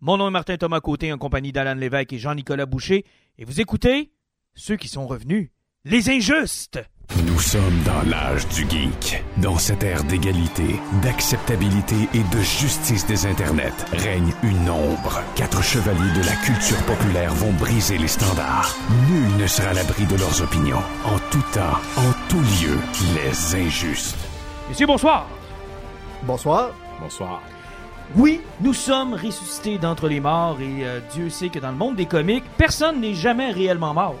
Mon nom est Martin Thomas Côté en compagnie d'Alan Lévesque et Jean-Nicolas Boucher. Et vous écoutez ceux qui sont revenus, les injustes. Nous sommes dans l'âge du geek. Dans cette ère d'égalité, d'acceptabilité et de justice des internets, règne une ombre. Quatre chevaliers de la culture populaire vont briser les standards. Nul ne sera à l'abri de leurs opinions. En tout temps, en tout lieu, les injustes. Messieurs, bonsoir. Bonsoir. Bonsoir. Oui, nous sommes ressuscités d'entre les morts et euh, Dieu sait que dans le monde des comics, personne n'est jamais réellement mort.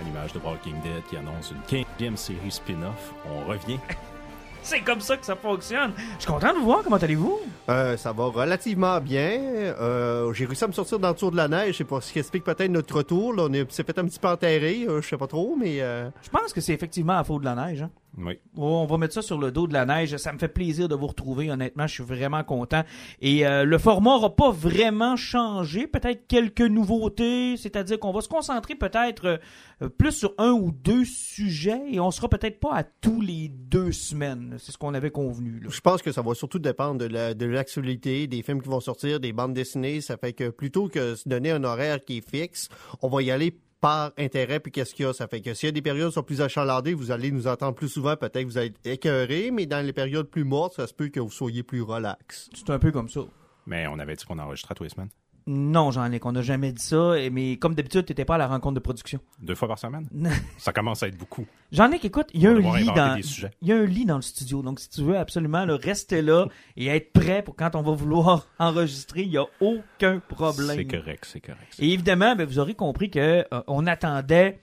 À l'image de Walking Dead qui annonce une 15e série spin-off, on revient. C'est comme ça que ça fonctionne. Je suis content de vous voir. Comment allez-vous? Euh, ça va relativement bien. Euh, J'ai réussi à me sortir dans le tour de la neige. C'est pas ce qui explique peut-être notre retour. Là. On est- s'est fait un petit peu enterré. euh, je sais pas trop, mais euh, Je pense que c'est effectivement à faute de la neige. hein. Oui. Oh, on va mettre ça sur le dos de la neige. Ça me fait plaisir de vous retrouver. Honnêtement, je suis vraiment content. Et euh, le format n'aura pas vraiment changé. Peut-être quelques nouveautés. C'est-à-dire qu'on va se concentrer peut-être euh, plus sur un ou deux sujets. Et on sera peut-être pas à tous les deux semaines. C'est ce qu'on avait convenu. là. je pense que ça va surtout dépendre de la- de l'actualité, des films qui vont sortir, des bandes dessinées. Ça fait que plutôt que se donner un horaire qui est fixe, on va y aller par intérêt puis qu'est-ce qu'il y a? Ça fait que s'il y a des périodes qui sont plus achalandées, vous allez nous entendre plus souvent. Peut-être que vous allez être écœurés, mais dans les périodes plus mortes, ça se peut que vous soyez plus relax. C'est un peu comme ça. Mais on avait dit qu'on enregistrait tous les semaines. Non, Jean-Luc, on n'a jamais dit ça. et- Mais comme d'habitude, tu n'étais pas à la rencontre de production. Deux fois par semaine? Ça commence à être beaucoup. Jean-Luc, écoute, il y a un lit dans des sujets. il y a un lit dans le studio. Donc si tu veux absolument là, rester là et être prêt pour quand on va vouloir enregistrer, il y a aucun problème. C'est correct, c'est correct. Et évidemment, ben, vous aurez compris que euh, on attendait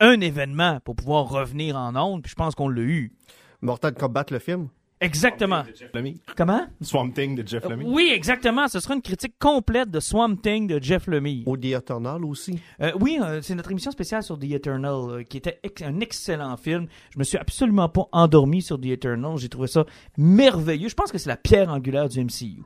un événement pour pouvoir revenir en ondes, puis je pense qu'on l'a eu. Mortal Kombat, le film? Exactement. De Jeff Lemire. Comment? Swamp Thing de Jeff Lemire. Oui, exactement. Ce sera une critique complète de Swamp Thing de Jeff Lemire. Au The Eternal aussi. Euh, oui, euh, c'est notre émission spéciale sur The Eternal, euh, qui était ex- un excellent film. Je me suis absolument pas endormi sur The Eternal. J'ai trouvé ça merveilleux. Je pense que c'est la pierre angulaire du MCU.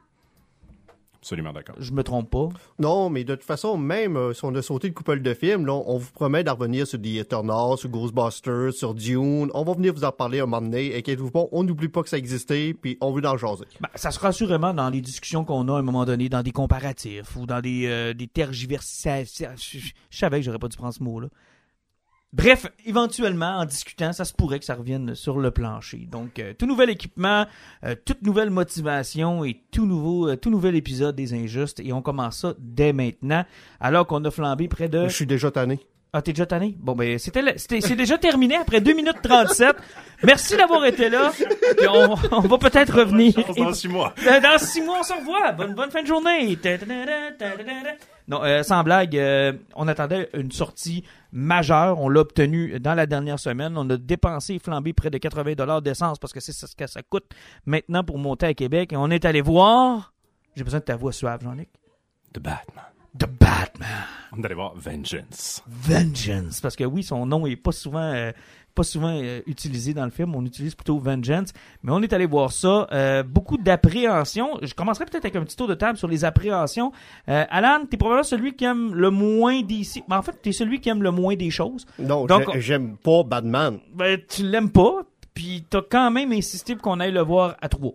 Absolument d'accord. Je me trompe pas. Non, mais de toute façon, même euh, si on a sauté une couple de films, là, on vous promet d'en revenir sur The Eternal, sur Ghostbusters, sur Dune. On va venir vous en parler un moment donné. Inquiétez-vous pas, on n'oublie pas que ça existait, puis on veut en jaser. Ben, ça sera assurément dans les discussions qu'on a à un moment donné, dans des comparatifs ou dans des, euh, des tergiversations. Je savais que j'aurais pas dû prendre ce mot-là. Bref, éventuellement, en discutant, ça se pourrait que ça revienne sur le plancher. Donc, euh, tout nouvel équipement, euh, toute nouvelle motivation et tout nouveau, euh, tout nouvel épisode des Injustes. Et on commence ça dès maintenant, alors qu'on a flambé près de... Je suis déjà tanné. Ah, t'es déjà tanné? Bon, ben, c'était, le- c'était- c'est déjà terminé après 2 minutes 37. Merci d'avoir été là. Puis on, on va peut-être revenir. Dans six mois. Euh, Dans six mois, on se revoit. Bonne, bonne fin de journée. Non, euh, sans blague, euh, on attendait une sortie majeure. On l'a obtenue dans la dernière semaine. On a dépensé et flambé près de 80 dollars d'essence parce que c'est ce que ça coûte maintenant pour monter à Québec. Et on est allé voir. J'ai besoin de ta voix suave, Jean-Luc. The Batman. The Batman. On allait voir Vengeance. Vengeance. Parce que oui, son nom est pas souvent, euh, pas souvent euh, utilisé dans le film. On utilise plutôt Vengeance. Mais on est allé voir ça. Euh, beaucoup d'appréhension. Je commencerai peut-être avec un petit tour de table sur les appréhensions. Euh, Alan, t'es probablement celui qui aime le moins d'ici. Ben, en fait, t'es celui qui aime le moins des choses. Non, Donc, j'ai- j'aime pas Batman. Ben, tu l'aimes pas. Puis t'as quand même insisté pour qu'on aille le voir à trois.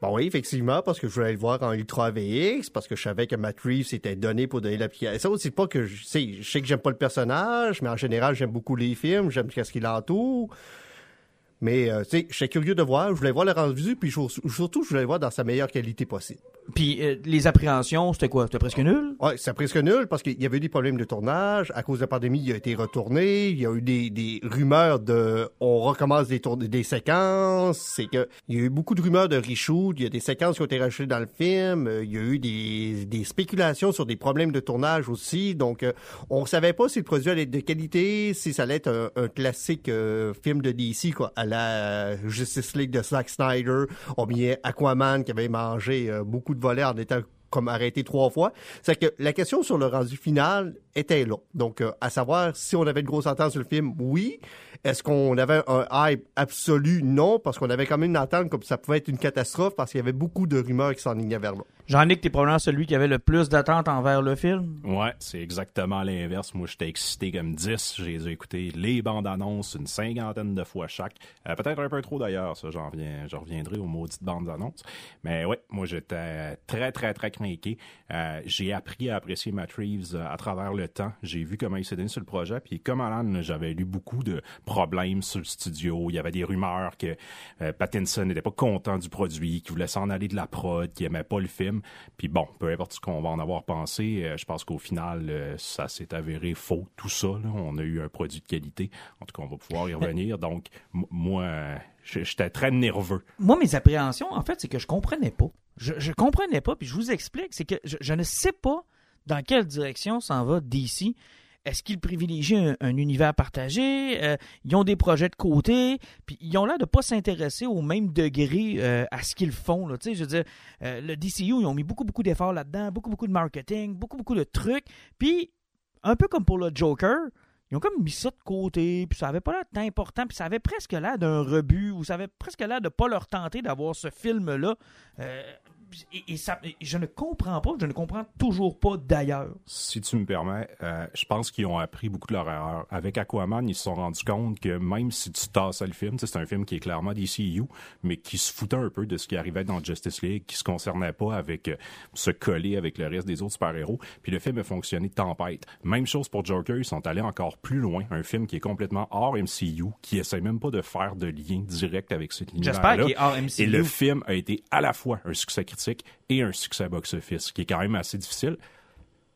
Bon oui, effectivement, parce que je voulais le voir en Ultra VX, parce que je savais que Matt Reeves s'était donné pour donner l'application. C'est pas que je sais, je sais que j'aime pas le personnage, mais en général, j'aime beaucoup les films, j'aime ce qui l'entoure. Mais, euh, tu sais, j'étais curieux de voir, je voulais voir le rendu, puis je- surtout, je voulais voir dans sa meilleure qualité possible. Puis euh, les appréhensions, c'était quoi? C'était presque nul? Ouais, c'est presque nul parce qu'il y avait eu des problèmes de tournage. À cause de la pandémie, il a été retourné. Il y a eu des, des rumeurs de on recommence des, des séquences. C'est que il y a eu beaucoup de rumeurs de reshoot. Il y a des séquences qui ont été rajoutées dans le film. Euh, Il y a eu des, des spéculations sur des problèmes de tournage aussi. Donc, euh, on savait pas si le produit allait être de qualité, si ça allait être un, un classique euh, film de DC, quoi, à la euh, Justice League de Zack Snyder, ou bien Aquaman qui avait mangé euh, beaucoup de volets en étant comme arrêté trois fois. C'est que la question sur le rendu final était là. Donc, euh, à savoir si on avait de grosses attentes sur le film, oui. Est-ce qu'on avait un hype absolu? Non, parce qu'on avait quand même une attente comme ça pouvait être une catastrophe parce qu'il y avait beaucoup de rumeurs qui s'enlignaient vers là. Jean-Nic, t'es probablement celui qui avait le plus d'attentes envers le film. Ouais, c'est exactement l'inverse. Moi, j'étais excité comme 10. J'ai écouté les bandes annonces une cinquantaine de fois chaque. Euh, peut-être un peu trop d'ailleurs, ça, j'en reviendrai aux maudites bandes annonces. Mais ouais, moi, j'étais très, très, très craqué. Euh, j'ai appris à apprécier Matt Reeves euh, à travers le temps. J'ai vu comment il s'est donné sur le projet. Puis comme Alan, j'avais lu beaucoup de problèmes sur le studio. Il y avait des rumeurs que Pattinson n'était pas content du produit, qu'il voulait s'en aller de la prod, qu'il aimait pas le film. Puis bon, peu importe ce qu'on va en avoir pensé, euh, je pense qu'au final, euh, ça s'est avéré faux, tout ça. On a eu un produit de qualité. En tout cas, on va pouvoir y revenir. Donc, moi, j'étais très nerveux. Moi, mes appréhensions, en fait, c'est que je comprenais pas. Je, je comprenais pas, puis je vous explique, c'est que je, ne sais pas dans quelle direction s'en va DC. Est-ce qu'ils privilégient un, univers partagé? Euh, ils ont des projets de côté, puis ils ont l'air de pas s'intéresser au même degré euh, à ce qu'ils font. Là. Je veux dire, euh, le DCU, ils ont mis beaucoup, beaucoup d'efforts là-dedans, beaucoup, beaucoup de marketing, beaucoup, beaucoup de trucs. Puis, un peu comme pour le Joker, ils ont comme mis ça de côté, puis ça avait pas l'air d'important, puis ça avait presque l'air d'un rebut, ou ça avait presque l'air de pas leur tenter d'avoir ce film-là et, ça, je ne comprends pas, je ne comprends toujours pas d'ailleurs. Si tu me permets, euh, je pense qu'ils ont appris beaucoup de leur erreur. Avec Aquaman, ils se sont rendus compte que même si tu tasses le film, c'est un film qui est clairement DCU, mais qui se foutait un peu de ce qui arrivait dans Justice League, qui se concernait pas avec euh, se coller avec le reste des autres super-héros. Puis le film a fonctionné de tempête. Même chose pour Joker, ils sont allés encore plus loin. Un film qui est complètement hors MCU, qui essaie même pas de faire de lien direct avec cet univers-là. J'espère qu'il est hors MCU. Et le film a été à la fois un succès critique et un succès box-office, qui est quand même assez difficile.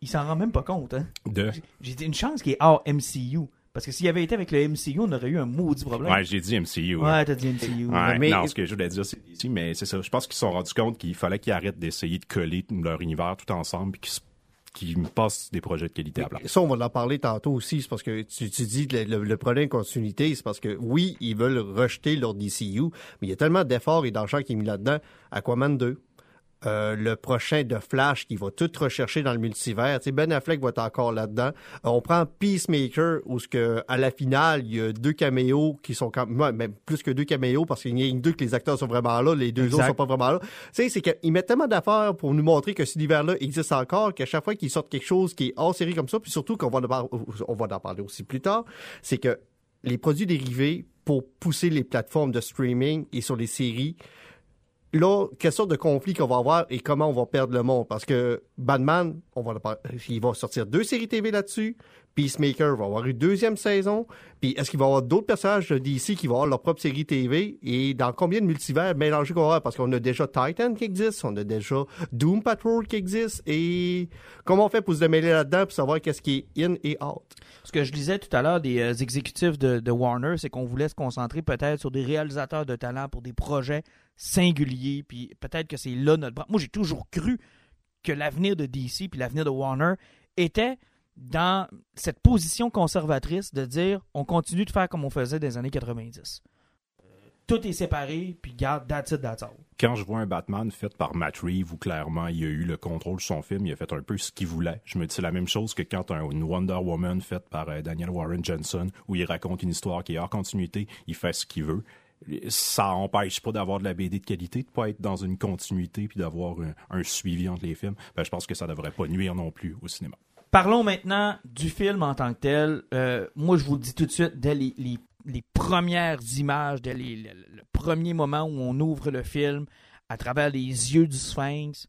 Il s'en rend même pas compte, hein? De? J'ai dit une chance qu'il est hors MCU. Parce que s'il avait été avec le MCU, on aurait eu un maudit problème. Ouais, j'ai dit MCU. Ouais, t'as dit MCU. mais... Non, ce que je voulais dire, c'est ici, mais c'est ça. Je pense qu'ils se sont rendus compte qu'il fallait qu'ils arrêtent d'essayer de coller leur univers tout ensemble, puis qu'ils qui me passent des projets de qualité à plat. Ça, on va en parler tantôt aussi. C'est parce que tu, tu dis le, le, problème de continuité, c'est parce que oui, ils veulent rejeter leur DCU, mais il y a tellement d'efforts et d'argent qui est mis là-dedans. Aquaman 2, euh, le prochain de Flash qui va tout rechercher dans le multivers. Tu sais, ben Affleck va être encore là-dedans. Euh, on prend Peacemaker où ce que à la finale il y a deux caméos qui sont quand même plus que deux caméos parce qu'il y a deux que les acteurs sont vraiment là, les deux autres sont pas vraiment là. Tu sais, c'est qu'ils mettent tellement d'affaires pour nous montrer que cet univers-là existe encore qu'à chaque fois qu'ils sortent quelque chose qui est hors série comme ça, puis surtout qu'on va on va en parler aussi plus tard, c'est que les produits dérivés pour pousser les plateformes de streaming et sur les séries là, quelle sorte de conflit qu'on va avoir et comment on va perdre le monde? Parce que Batman, on va, il va sortir deux séries TV là-dessus. Peacemaker va avoir une deuxième saison. Puis est-ce qu'il va y avoir d'autres personnages d'ici qui vont avoir leur propre série TV? Et dans combien de multivers mélangés qu'on va avoir? Parce qu'on a déjà Titan qui existe, on a déjà Doom Patrol qui existe. Et comment on fait pour se démêler là-dedans pour savoir qu'est-ce qui est in et out? Ce que je disais tout à l'heure des euh, exécutifs de, de Warner, c'est qu'on voulait se concentrer peut-être sur des réalisateurs de talent pour des projets singulier, puis peut-être que c'est là notre... Moi, j'ai toujours cru que l'avenir de DC puis l'avenir de Warner était dans cette position conservatrice de dire on continue de faire comme on faisait les années 90. Tout est séparé, puis garde, that's it, that's. Quand je vois un Batman fait par Matt Reeves, où clairement il a eu le contrôle de son film, il a fait un peu ce qu'il voulait, je me dis c'est la même chose que quand un, une Wonder Woman faite par euh, Daniel Warren Johnson, où il raconte une histoire qui est hors continuité, il fait ce qu'il veut ça empêche pas d'avoir de la BD de qualité, de pas être dans une continuité puis d'avoir un, suivi entre les films. Ben, je pense que ça devrait pas nuire non plus au cinéma. Parlons maintenant du film en tant que tel. Euh, moi, je vous le dis tout de suite, dès les, premières images, dès le, premier moment où on ouvre le film, à travers les yeux du Sphinx,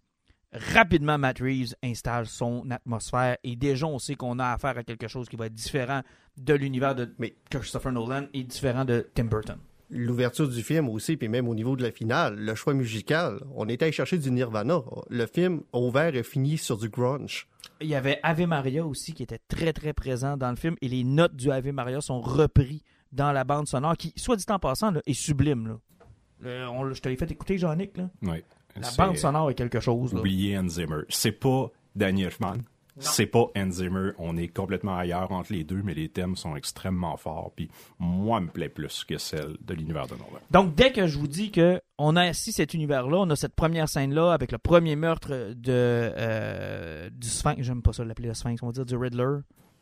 rapidement, Matt Reeves installe son atmosphère et déjà, on sait qu'on a affaire à quelque chose qui va être différent de l'univers de Christopher Nolan et différent de Tim Burton l'ouverture du film aussi, puis même au niveau de la finale, le choix musical, on était allé chercher du Nirvana. Le film ouvert et fini sur du grunge. Il y avait Ave Maria aussi qui était très très présent dans le film et les notes du Ave Maria sont repris dans la bande sonore qui, soit dit en passant, est sublime. je te l'ai fait écouter, Jean-Nic. Oui. La bande sonore est quelque chose. Oubliez Hans Zimmer. C'est pas Daniel Elfman. C'est pas Hans Zimmer, on est complètement ailleurs entre les deux, mais les thèmes sont extrêmement forts. Puis moi, me plaît plus que celle de l'univers de Nolan. Donc dès que je vous dis que on a assis cet univers-là, on a cette première scène-là avec le premier meurtre de euh, du Sphinx, j'aime pas ça l'appeler le Sphinx, on va dire du Riddler,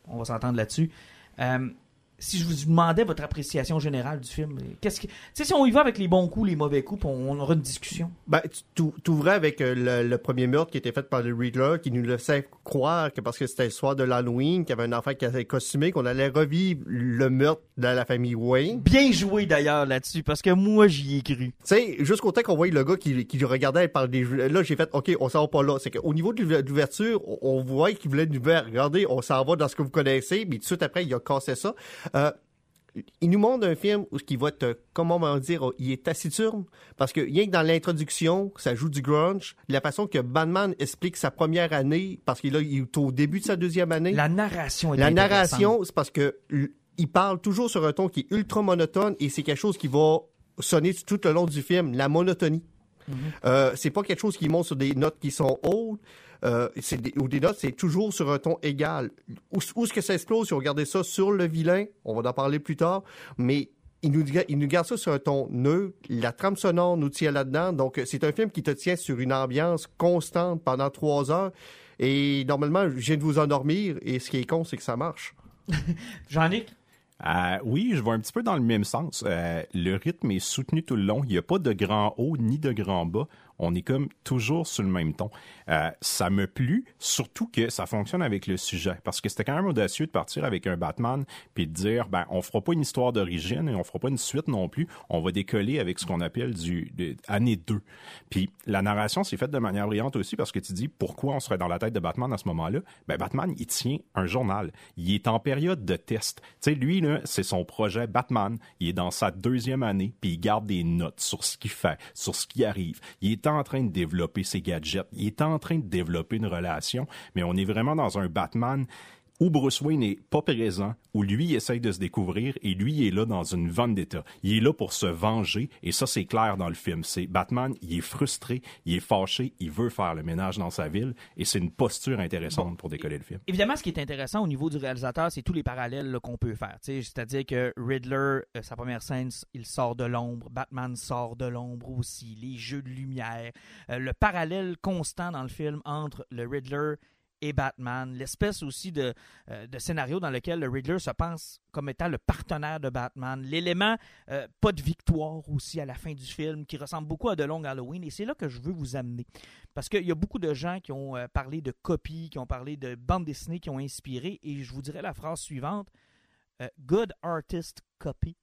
on va s'entendre là-dessus. Euh, si je vous demandais votre appréciation générale du film, qu'est-ce que, tu sais, si on y va avec les bons coups, les mauvais coups, on, on aura une discussion. Ben, tu t'ouvrais avec euh, le, le premier meurtre qui était fait par le Riddler, qui nous laissait croire que parce que c'était le soir de l'Halloween, qu'il y avait un enfant qui avait costumé, qu'on allait revivre le meurtre de la famille Wayne. Bien joué d'ailleurs là-dessus, parce que moi j'y ai cru. Tu sais, jusqu'au temps qu'on voyait le gars qui, qui regardait par des... Là, j'ai fait, OK, on s'en va pas là. C'est qu'au niveau de l'ouverture, on, voit qu'il voulait nous regardez, on s'en va dans ce que vous connaissez, mais tout de suite après, il a cassé ça. Euh, il nous montre un film où qui va être, comment on va dire, il est taciturne, parce que rien que dans l'introduction, ça joue du grunge, la façon que Batman explique sa première année, parce qu'il est au début de sa deuxième année. La narration est La narration, c'est parce que il parle toujours sur un ton qui est ultra monotone et c'est quelque chose qui va sonner tout le long du film, la monotonie. Mm-hmm. euh, c'est pas quelque chose qui monte sur des notes qui sont hautes. Euh, des, ou des notes, c'est toujours sur un ton égal. Où, où est-ce que ça explose si on regardait ça sur le vilain? On va en parler plus tard. Mais il nous, il nous garde ça sur un ton neutre. La trame sonore nous tient là-dedans. Donc, c'est un film qui te tient sur une ambiance constante pendant trois heures. Et normalement, je viens de vous endormir. Et ce qui est con, c'est que ça marche. Jean-Nic? Euh, oui, je vais un petit peu dans le même sens. Euh, le rythme est soutenu tout le long. Il n'y a pas de grand haut ni de grand bas on est comme toujours sur le même ton. Euh, ça me plut, surtout que ça fonctionne avec le sujet, parce que c'était quand même audacieux de partir avec un Batman puis de dire, ben, on fera pas une histoire d'origine et on fera pas une suite non plus, on va décoller avec ce qu'on appelle du année 2. Puis la narration s'est faite de manière brillante aussi parce que tu dis pourquoi on serait dans la tête de Batman à ce moment-là? Ben, Batman, il tient un journal. Il est en période de test. Tu sais, lui, là, c'est son projet Batman. Il est dans sa deuxième année puis il garde des notes sur ce qu'il fait, sur ce qui arrive. Il est en train de développer ses gadgets, il est en train de développer une relation, mais on est vraiment dans un Batman où Bruce Wayne n'est pas présent, où lui essaye de se découvrir et lui est là dans une vendetta. Il est là pour se venger et ça c'est clair dans le film. C'est Batman, il est frustré, il est fâché, il veut faire le ménage dans sa ville et c'est une posture intéressante pour décoller le film. Évidemment, ce qui est intéressant au niveau du réalisateur, c'est tous les parallèles qu'on peut faire. C'est-à-dire que Riddler, euh, sa première scène, il sort de l'ombre, Batman sort de l'ombre aussi, les jeux de lumière, euh, le parallèle constant dans le film entre le Riddler et Batman, l'espèce aussi de, euh, de, scénario dans lequel le Riddler se pense comme étant le partenaire de Batman, l'élément euh, pas de victoire aussi à la fin du film qui ressemble beaucoup à The Long Halloween et c'est là que je veux vous amener. Parce qu'il y a beaucoup de gens qui ont euh, parlé de copies, qui ont parlé de bandes dessinées qui ont inspiré et je vous dirais la phrase suivante Good artist copy,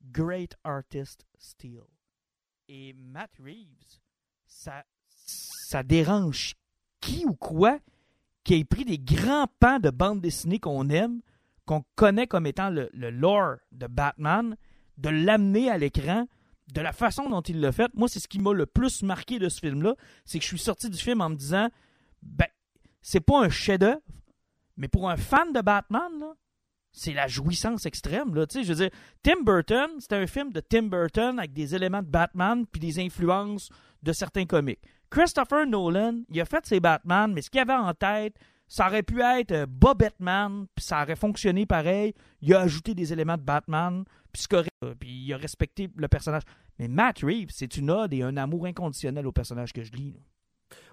great artist steal. Et Matt Reeves, ça, ça dérange qui ou quoi qui ait pris des grands pans de bande dessinée qu'on aime, qu'on connaît comme étant le, lore de Batman, de l'amener à l'écran de la façon dont il l'a fait. Moi, c'est ce qui m'a le plus marqué de ce film-là, c'est que je suis sorti du film en me disant, ben, c'est pas un chef-d'œuvre, mais pour un fan de Batman, c'est la jouissance extrême. Là, je veux dire, Tim Burton, c'était un film de Tim Burton avec des éléments de Batman puis des influences de certains comics. Christopher Nolan, il a fait ses Batman, mais ce qu'il avait en tête, ça aurait pu être euh, Bob Batman, puis ça aurait fonctionné pareil. Il a ajouté des éléments de Batman, puis, puis il a respecté le personnage. Mais Matt Reeves, c'est une ode et un amour inconditionnel au personnage que je lis.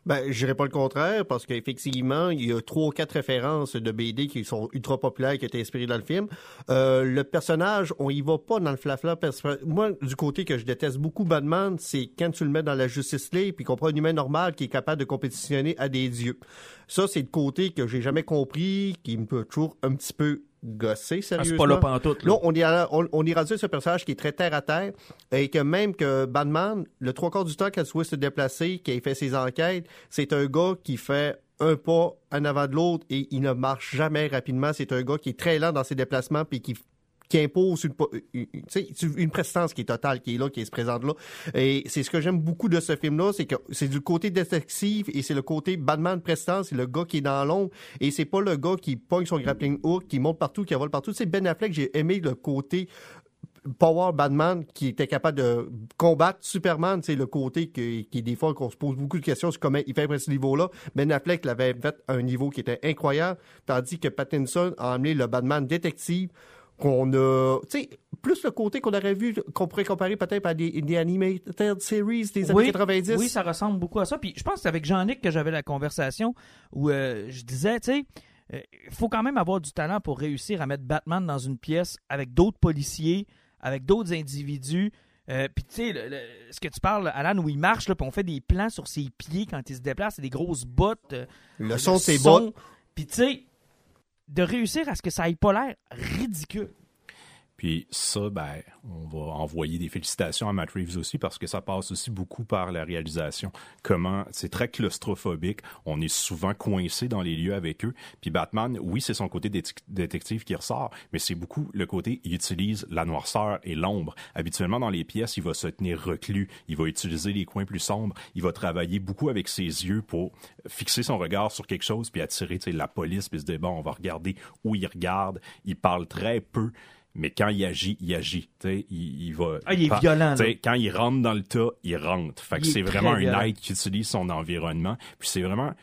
Ben, je dirais pas le contraire, parce qu'effectivement, il y a trois ou quatre références de BD qui sont ultra populaires, qui étaient inspirées dans le film. Euh, le personnage, on y va pas dans le flafla. Moi, du côté que je déteste beaucoup Batman, c'est quand tu le mets dans la Justice League, puis qu'on prend un humain normal qui est capable de compétitionner à des dieux. Ça, c'est le côté que j'ai jamais compris, qui me peut toujours un petit peu gossé, sérieusement. Ah, c'est pas là pantoute, là. on, est on, on est rendu ce personnage qui est très terre à terre et que même que Batman, le trois quarts du temps qu'elle soit se déplacer, qu'il fait ses enquêtes, c'est un gars qui fait un pas en avant de l'autre et il ne marche jamais rapidement. C'est un gars qui est très lent dans ses déplacements puis qui qui impose une, une, une prestance qui est totale, qui est là, qui se présente là. Et c'est ce que j'aime beaucoup de ce film-là, c'est que c'est du côté détective et c'est le côté Batman prestance, c'est le gars qui est dans l'ombre et c'est pas le gars qui pogne son grappling hook, qui monte partout, qui vole partout. C'est Ben Affleck, j'ai aimé le côté Power Batman qui était capable de combattre Superman, c'est le côté qui, qui des fois qu'on se pose beaucoup de questions sur comment il fait à ce niveau-là. Ben Affleck l'avait fait à un niveau qui était incroyable, tandis que Pattinson a amené le Batman détective qu'on a, tu sais, plus le côté qu'on aurait vu, qu'on pourrait comparer peut-être à des, des animated series des années 90. Oui, ça ressemble beaucoup à ça. Puis je pense que c'est avec Jean-Nic que j'avais la conversation où euh, je disais, tu sais, Il faut quand même avoir du talent pour réussir à mettre Batman dans une pièce avec d'autres policiers, avec d'autres individus. Euh, puis tu sais, ce que tu parles, Alan, où il marche, là, puis on fait des plans sur ses pieds quand il se déplace, c'est des grosses bottes. euh, Le son de ses bottes. Puis tu sais, de réussir à ce que ça ait pas l'air ridicule. Puis ça, ben, on va envoyer des félicitations à Matt Reeves aussi parce que ça passe aussi beaucoup par la réalisation. Comment c'est très claustrophobique. On est souvent coincé dans les lieux avec eux. Puis Batman, oui, c'est son côté détective qui ressort, mais c'est beaucoup le côté il utilise la noirceur et l'ombre. Habituellement dans les pièces, il va se tenir reclus. Il va utiliser les coins plus sombres. Il va travailler beaucoup avec ses yeux pour fixer son regard sur quelque chose puis attirer la police puis se dire bon, on va regarder où il regarde. Il parle très peu. Mais quand il agit, il agit. Tu sais, il, il va. Ah, il est violent, là. Quand il rentre dans le tas, il rentre. Fait que est c'est vraiment un être qui utilise son environnement. Puis c'est vraiment.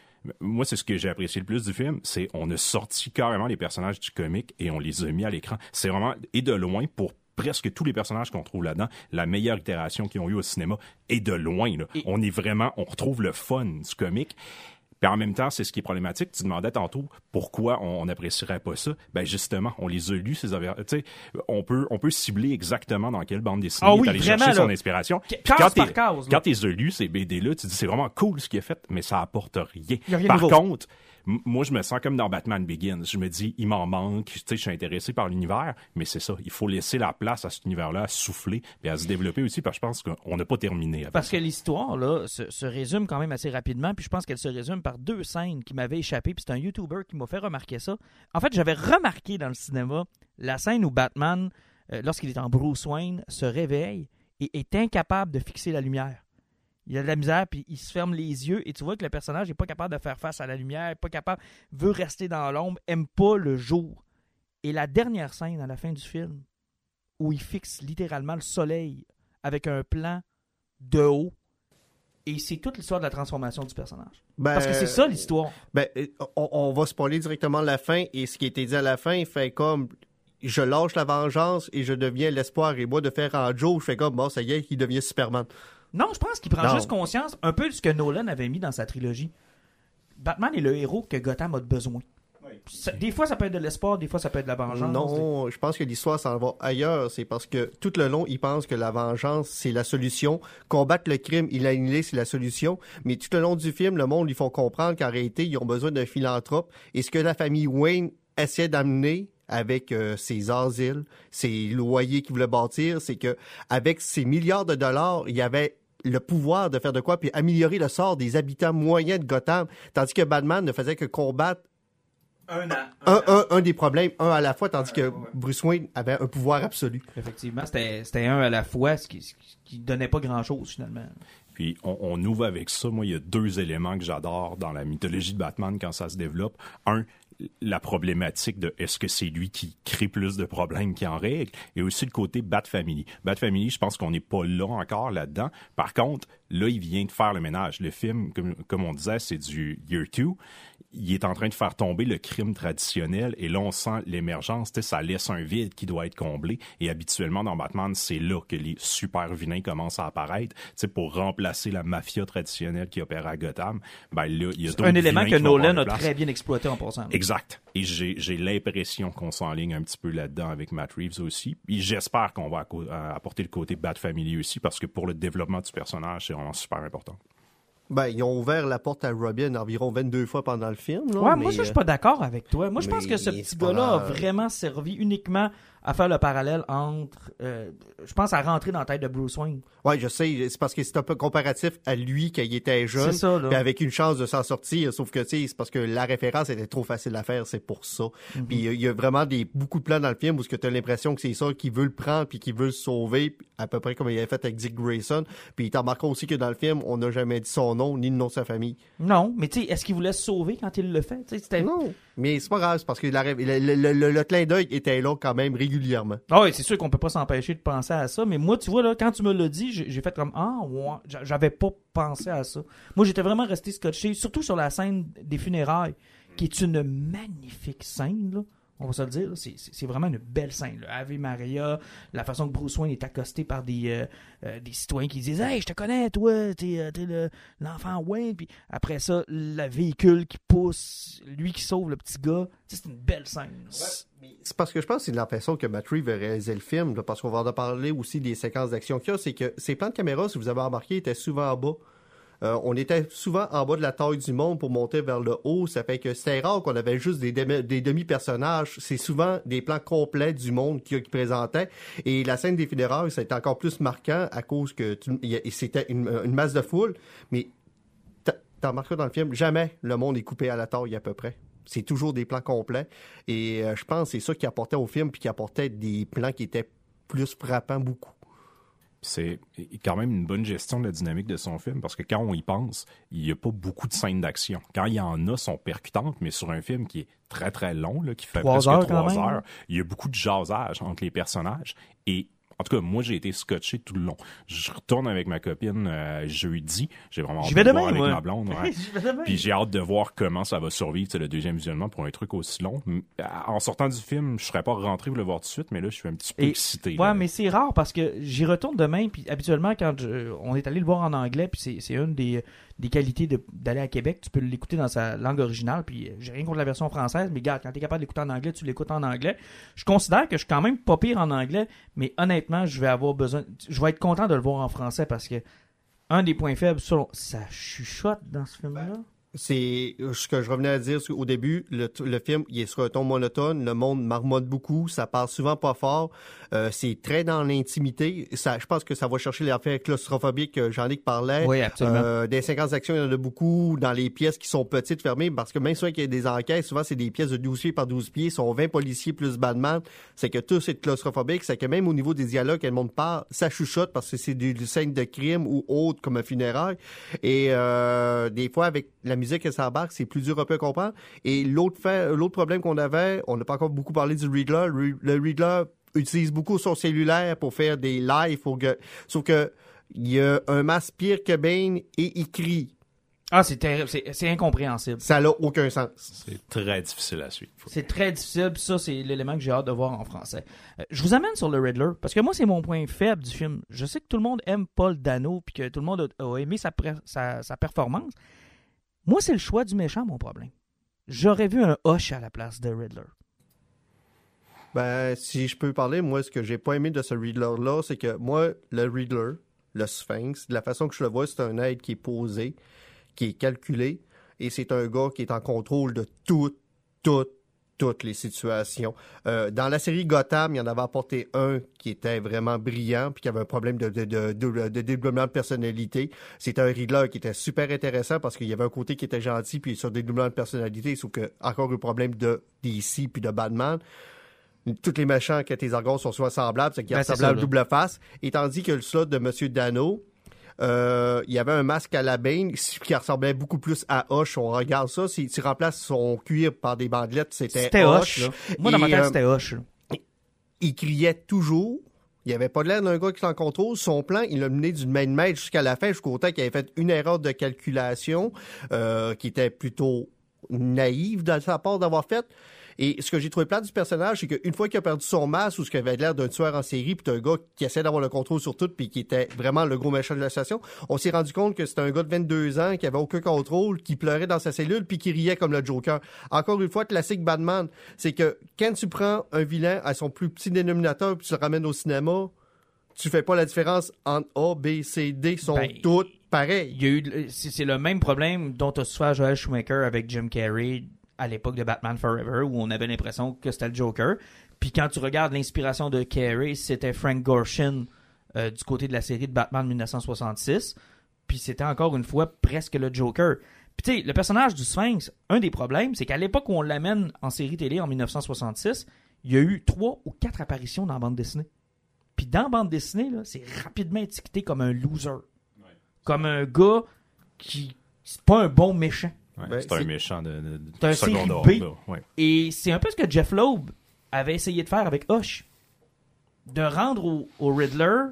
Moi, c'est ce que j'ai apprécié le plus du film, c'est on a sorti carrément les personnages du comique et on les a mis à l'écran. C'est vraiment et de loin pour presque tous les personnages qu'on trouve là-dedans, la meilleure itération qu'ils ont eu au cinéma et de loin. Là. Et- On est vraiment, on retrouve le fun du comique. Puis en même temps, c'est ce qui est problématique. Tu demandais tantôt pourquoi on n'apprécierait pas ça. Ben justement, on les a lus ces Tu sais, on peut on peut cibler exactement dans quelle bande dessinée Ah oui, vraiment, chercher là. son inspiration. Puis quand par quand t'es as lu ces BD là, tu dis c'est vraiment cool ce qu'il a fait, mais ça apporte rien. Y a rien Par nouveau. contre, moi je me sens comme dans Batman Begins. Je me dis il m'en manque. Tu sais, je suis intéressé par l'univers, mais c'est ça. Il faut laisser la place à cet univers-là à souffler et à se développer aussi, parce que je pense qu'on n'a pas terminé. avec Parce que l'histoire là se, se résume quand même assez rapidement, puis je pense qu'elle se résume par deux scènes qui m'avaient échappé, puis c'est un YouTuber qui m'a fait remarquer ça. En fait, j'avais remarqué dans le cinéma la scène où Batman, euh, lorsqu'il est en Bruce Wayne, se réveille et est incapable de fixer la lumière. Il a de la misère, puis il se ferme les yeux, et tu vois que le personnage n'est pas capable de faire face à la lumière, pas capable, veut rester dans l'ombre, aime pas le jour. Et la dernière scène à la fin du film, où il fixe littéralement le soleil avec un plan de haut, et c'est toute l'histoire de la transformation du personnage. Ben, Parce que c'est ça l'histoire. Ben, euh, on, on va spoiler directement la fin et ce qui a été dit à la fin fait comme je lâche la vengeance et je deviens l'espoir et moi de faire en Joe, je fais comme bon ça y est, il devient Superman. Non, je pense qu'il prend Non. juste conscience un peu de ce que Nolan avait mis dans sa trilogie. Batman est le héros que Gotham a besoin. Ça- des fois, ça peut être de l'espoir, des fois, ça peut être de la vengeance. Non, je pense que l'histoire s'en va ailleurs. C'est parce que tout le long, il pense que la vengeance, c'est la solution. Combattre le crime, il a annulé, c'est la solution. Mais tout le long du film, le monde, ils font comprendre qu'en réalité, ils ont besoin d'un philanthrope. Et ce que la famille Wayne essaie d'amener avec euh, ses asiles, ses loyers qu'ils voulaient bâtir, c'est que avec ces milliards de dollars, il y avait le pouvoir de faire de quoi, puis améliorer le sort des habitants moyens de Gotham, tandis que Batman ne faisait que combattre Un an. un, un, un des problèmes, un à la fois, tandis que Bruce Wayne avait un pouvoir absolu. Effectivement, c'était c'était un à la fois, ce qui, ce qui donnait pas grand-chose, finalement. Puis on, on ouvre avec ça. Moi, il y a deux éléments que j'adore dans la mythologie de Batman quand ça se développe. Un, la problématique de est-ce que c'est lui qui crée plus de problèmes qu'il en règle, et aussi le côté Bat Family. Bat Family, je pense qu'on n'est pas là encore là-dedans. Par contre, là, il vient de faire le ménage. Le film, comme, comme on disait, c'est du Year 2 il est en train de faire tomber le crime traditionnel et là on sent l'émergence, tu sais, ça laisse un vide qui doit être comblé et habituellement dans Batman, c'est là que les super vilains commencent à apparaître, tu sais pour remplacer la mafia traditionnelle qui opère à Gotham. Ben là, il y a d'autres Un élément que Nolan a très bien exploité en passant. Exact. Et j'ai l'impression qu'on s'enligne un petit peu là-dedans avec Matt Reeves aussi. Et j'espère qu'on va euh, apporter le côté Bat Family aussi parce que pour le développement du personnage, c'est vraiment super important. Ben, ils ont ouvert la porte à Robin environ 22 fois pendant le film. Là, Ouais, mais, moi, ça, je suis pas d'accord avec toi. Moi, je pense que ce petit gars-là a vraiment servi uniquement à faire le parallèle entre. euh, je pense à rentrer dans la tête de Bruce Wayne. Ouais, je sais, c'est parce que c'est un peu comparatif à lui quand il était jeune. Ça, là. Puis avec une chance de s'en sortir, sauf que tu sais, c'est parce que la référence était trop facile à faire, c'est pour ça. Mhm. Puis il y a vraiment des beaucoup de plans dans le film où tu as l'impression que c'est ça qui veut le prendre puis qui veut le sauver, à peu près comme il avait fait avec Dick Grayson. Puis t'en remarqueras aussi que dans le film, on n'a jamais dit son nom ni le nom de sa famille. Non, mais tu sais, est-ce qu'il voulait se sauver quand il le fait? Non, mais c'est pas grave, c'est parce que la le, le- le- le clin d'œil était là quand même régulièrement. Ah oui, c'est sûr qu'on peut pas s'empêcher de penser à ça, mais moi, tu vois, quand tu me l'as dit, j'ai fait comme Ah, ouais, j'a- j'avais pas pensé à ça. Moi, j'étais vraiment resté scotché, surtout sur la scène des funérailles, qui est une magnifique scène, là, On va se le dire, c'est- vraiment une belle scène. là. Ave Maria, la façon que Bruce Wayne est accosté par des, euh, euh, citoyens qui disent Hey, je te connais, toi, t'es euh, le- l'enfant Wayne. Puis après ça, le véhicule qui pousse, lui qui sauve le petit gars. C'est une belle scène. C'est parce que je pense que c'est façon que Matt Reeves a réalisé le film, parce qu'on va en parler aussi des séquences d'action qu'il y a, c'est que ces plans de caméra, si vous avez remarqué, étaient souvent en bas. Euh, on était souvent en bas de la taille du monde pour monter vers le haut. Ça fait que c'était rare qu'on avait juste des, demi- des demi-personnages. C'est souvent des plans complets du monde qui, présentait. Et la scène des funérailles, ça a été encore plus marquant à cause que c'était une, masse de foule. Mais t'as remarqué dans le film, jamais le monde est coupé à la taille à peu près. C'est toujours des plans complets. Et euh, je pense que c'est ça qui apportait au film, puis qui apportait des plans qui étaient plus frappants beaucoup. C'est quand même une bonne gestion de la dynamique de son film parce que quand on y pense, il n'y a pas beaucoup de scènes d'action. Quand il y en a, sont percutantes, mais sur un film qui est très très long, là, qui fait Trois presque heures, trois heures, il y a beaucoup de jasage entre les personnages et en tout cas, moi, j'ai été scotché tout le long. Je retourne avec ma copine euh, jeudi. J'ai vraiment hâte vais de demain, voir avec moi. ma blonde. ouais. J'y vais demain. Puis j'ai hâte de voir comment ça va survivre le deuxième visionnement pour un truc aussi long. En sortant du film, je serais pas rentré pour le voir tout de suite, mais là, je suis un petit peu Et- excité. Ouais, là. mais c'est rare parce que j'y retourne demain, puis habituellement, quand je- on est allé le voir en anglais, puis c'est- c'est une des, des qualités d'aller à Québec, tu peux l'écouter dans sa langue originale, puis euh, j'ai rien contre la version française, mais gars, quand t'es capable d'écouter en anglais, tu l'écoutes en anglais. Je considère que je suis quand même pas pire en anglais, mais honnêtement, je vais avoir besoin, je vais être content de le voir en français parce que un des points faibles, selon, ça chuchote dans ce film-là. C'est ce que je revenais à dire qu'au début, le, le film il est sur un ton monotone, le monde marmonne beaucoup, ça parle souvent pas fort, euh, c'est très dans l'intimité. Ça, je pense que ça va chercher l'affaire claustrophobique que Jean-Luc parlait. Oui, absolument. Euh, des séquences d'action, il y en a beaucoup dans les pièces qui sont petites, fermées, parce que même souvent qu'il y a des enquêtes, souvent c'est des pièces de 12 pieds par 12 pieds, sont 20 policiers plus Batman, c'est que tout c'est claustrophobique, c'est que même au niveau des dialogues, le monde parle, ça chuchote parce que c'est des, des scènes de crime ou autres comme un funéraire. Et euh, des fois, avec la musique que ça embarque, c'est plus dur un peu à comprendre. Et l'autre fait, l'autre problème qu'on avait, on n'a pas encore beaucoup parlé du Riddler. Le, le Riddler utilise beaucoup son cellulaire pour faire des lives, pour que, sauf que il y a un masque pire que Bane et il crie. Ah, c'est terrible, c'est c'est incompréhensible. Ça n'a aucun sens. C'est très difficile à suivre. C'est très difficile, puis ça, c'est l'élément que j'ai hâte de voir en français. Euh, je vous amène sur le Riddler, parce que moi, c'est mon point faible du film. Je sais que tout le monde aime Paul Dano, puis que tout le monde a, a aimé sa, sa, sa performance. Moi, c'est le choix du méchant, mon problème. J'aurais vu un Hush à la place de Riddler. Ben, si je peux parler, moi, ce que j'ai pas aimé de ce Riddler-là, c'est que moi, le Riddler, le Sphinx, de la façon que je le vois, c'est un être qui est posé, qui est calculé, et c'est un gars qui est en contrôle de tout, tout, toutes les situations. Euh, dans la série Gotham, il y en avait apporté un qui était vraiment brillant, puis qui avait un problème de, de, de, de- développement de personnalité. C'était un Riddler qui était super intéressant parce qu'il y avait un côté qui était gentil, puis sur des développement de personnalité, sauf que encore un problème de DC puis de Batman. Tous les méchants que tes argons sont soit semblables, c'est qu'il Ben, c'est ressemblait à double face. Et tandis que le slot de Monsieur Dano, euh, il y avait un masque à la Bane qui ressemblait beaucoup plus à Hoche. On regarde ça. Si tu remplaces son cuir par des bandelettes, c'était C'était Hoche. Moi, dans ma tête, euh, c'était là. il criait toujours. Il avait pas l'air d'un gars qui est en contrôle. Son plan, il l'a mené d'une main de maître jusqu'à la fin, jusqu'au temps qu'il avait fait une erreur de calculation euh, qui était plutôt naïve de sa part d'avoir fait. Et ce que j'ai trouvé plate du personnage, c'est qu'une fois qu'il a perdu son masque ou ce qu'il avait l'air d'un tueur en série, puis un gars qui essaie d'avoir le contrôle sur tout, puis qui était vraiment le gros méchant de la station, on s'est rendu compte que c'était un gars de 22 ans qui avait aucun contrôle, qui pleurait dans sa cellule, puis qui riait comme le Joker. Encore une fois, classique Batman, c'est que quand tu prends un vilain à son plus petit dénominateur, puis tu le ramènes au cinéma, tu fais pas la différence entre A, B, C, D, sont Ben, toutes pareilles. Il y a eu, c'est c'est le même problème dont a souffert Joel Schumacher avec Jim Carrey à l'époque de Batman Forever, où on avait l'impression que c'était le Joker. Puis quand tu regardes l'inspiration de Carrey, c'était Frank Gorshin euh, du côté de la série de Batman 1966. Puis c'était encore une fois presque le Joker. Puis tu sais, le personnage du Sphinx, un des problèmes, c'est qu'à l'époque où on l'amène en série télé en 1966, il y a eu trois ou quatre apparitions dans la bande dessinée. Puis dans la bande dessinée, c'est rapidement étiqueté comme un loser. Comme un gars qui. C'est pas un bon méchant. Ouais, Ben, c'est un méchant de, de, de un série B. Ouais. Et c'est un peu ce que Jeff Loeb avait essayé de faire avec Hush. De rendre au, au Riddler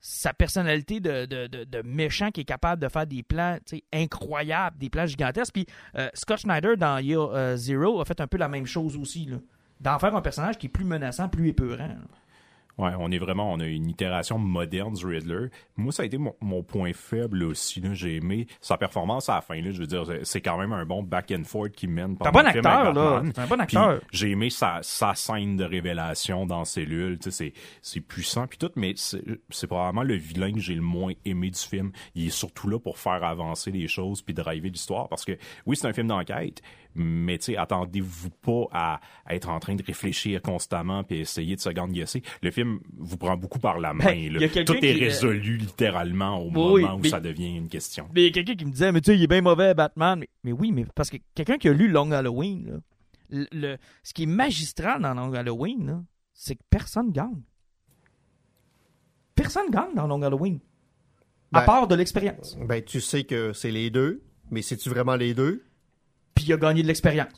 sa personnalité de, méchant qui est capable de faire des plans incroyables, des plans gigantesques. Puis euh, Scott Schneider, dans Year euh, Zero, a fait un peu la même chose aussi. D'en faire un personnage qui est plus menaçant, plus épeurant. là. Ouais, on est vraiment, on a une itération moderne du Riddler. Moi, ça a été mon, mon point faible aussi. Là. J'ai aimé sa performance à la fin. Là. Je veux dire, c'est- quand même un bon back and forth qui mène C'est un bon le film acteur, là. C'est un bon acteur. j'ai aimé sa, sa scène de révélation dans Cellule. Tu sais, c'est, c'est puissant puis tout, mais c'est, c'est probablement le vilain que j'ai le moins aimé du film. Il est surtout là pour faire avancer les choses puis driver l'histoire parce que oui, c'est un film d'enquête, mais tu sais, attendez-vous pas à, à être en train de réfléchir constamment puis essayer de se guesser. Le film vous prend beaucoup par la main. Ben, là. quelqu'un Tout est euh, résolu littéralement au Oui, moment où mais- ça devient une question. Mais il y a quelqu'un qui me disait, mais tu sais, il est bien mauvais, Batman. Mais, mais oui, mais parce que quelqu'un qui a lu Long Halloween, là, le, le- ce qui est magistral dans Long Halloween, c'est que personne gagne. Personne gagne dans Long Halloween. À Ben- part de l'expérience. Ben, tu sais que c'est les deux, mais c'est-tu vraiment les deux? Puis il a gagné de l'expérience.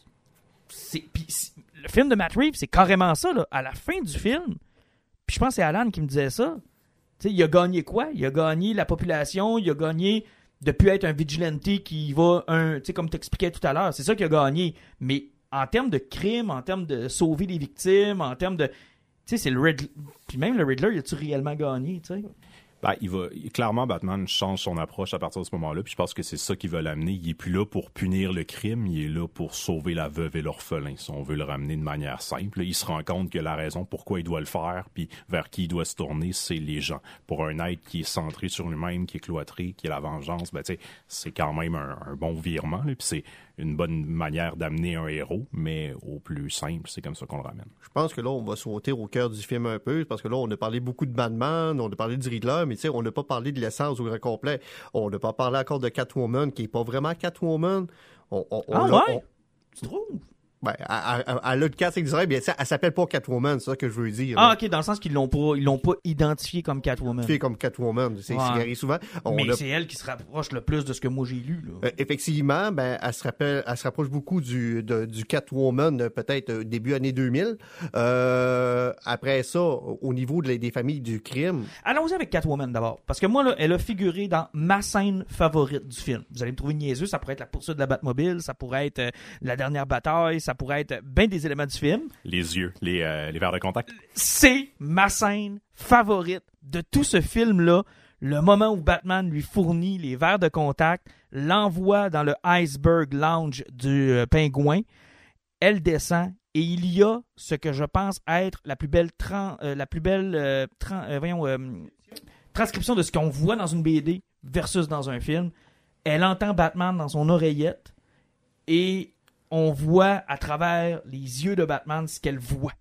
Le film de Matt Reeves, c'est carrément ça. Là. À la fin du film, puis je pense que c'est Alan qui me disait ça. Tu sais, il a gagné quoi? Il a gagné la population, il a gagné de plus être un vigilante qui va un. Tu sais, comme t'expliquais tout à l'heure, c'est ça qu'il a gagné. Mais en termes de crime, en termes de sauver les victimes, en termes de. Tu sais, c'est le Riddler. Puis même le Riddler, il a-tu réellement gagné, tu sais? Ben, il va clairement Batman change son approche à partir de ce moment-là, puis je pense que c'est ça qui va l'amener. Il est plus là pour punir le crime, il est là pour sauver la veuve et l'orphelin. Si on veut le ramener de manière simple, il se rend compte que la raison pourquoi il doit le faire, puis vers qui il doit se tourner, c'est les gens. Pour un être qui est centré sur lui-même, qui est cloîtré, qui est la vengeance, ben c'est quand même un, bon virement, c'est une bonne manière d'amener un héros, mais au plus simple, c'est comme ça qu'on le ramène. Je pense que là, on va sauter au cœur du film un peu, parce que là, on a parlé beaucoup de Batman, on a parlé du Riddler, mais tu sais, on n'a pas parlé de l'essence au grand complet. On n'a pas parlé encore de Catwoman, qui est pas vraiment Catwoman. On, on- on Ah ouais? on- Tu trouves? Ben, design, mais tu sais, elle s'appelle pas Catwoman, c'est ça que je veux dire. Ah, ok, dans le sens qu'ils l'ont pas, ils l'ont pas identifié comme Catwoman. Fait comme Catwoman, c'est Ouais. souvent. On Mais a- c'est elle qui se rapproche le plus de ce que moi j'ai lu. Là. Euh, effectivement, ben, elle se rappelle, elle se rapproche beaucoup du, de- du Catwoman, euh, peut-être euh, début année 2000. Euh, après ça, au niveau de des familles du crime, Allons-y avec Catwoman d'abord. Parce que moi, là, elle a figuré dans ma scène favorite du film. Vous allez me trouver niaiseux, ça pourrait être la poursuite de la Batmobile, ça pourrait être la dernière bataille, ça pourrait être bien des éléments du film. Les yeux, les, euh, les verres de contact. C'est ma scène favorite de tout ce film-là. Le moment où Batman lui fournit les verres de contact, l'envoie dans le Iceberg Lounge du euh, pingouin, elle descend et il y a ce que je pense être la plus belle, tran- euh, la plus belle euh, tran- voyons, transcription de ce qu'on voit dans une BD versus dans un film. Elle entend Batman dans son oreillette et on voit à travers les yeux de Batman ce qu'elle voit.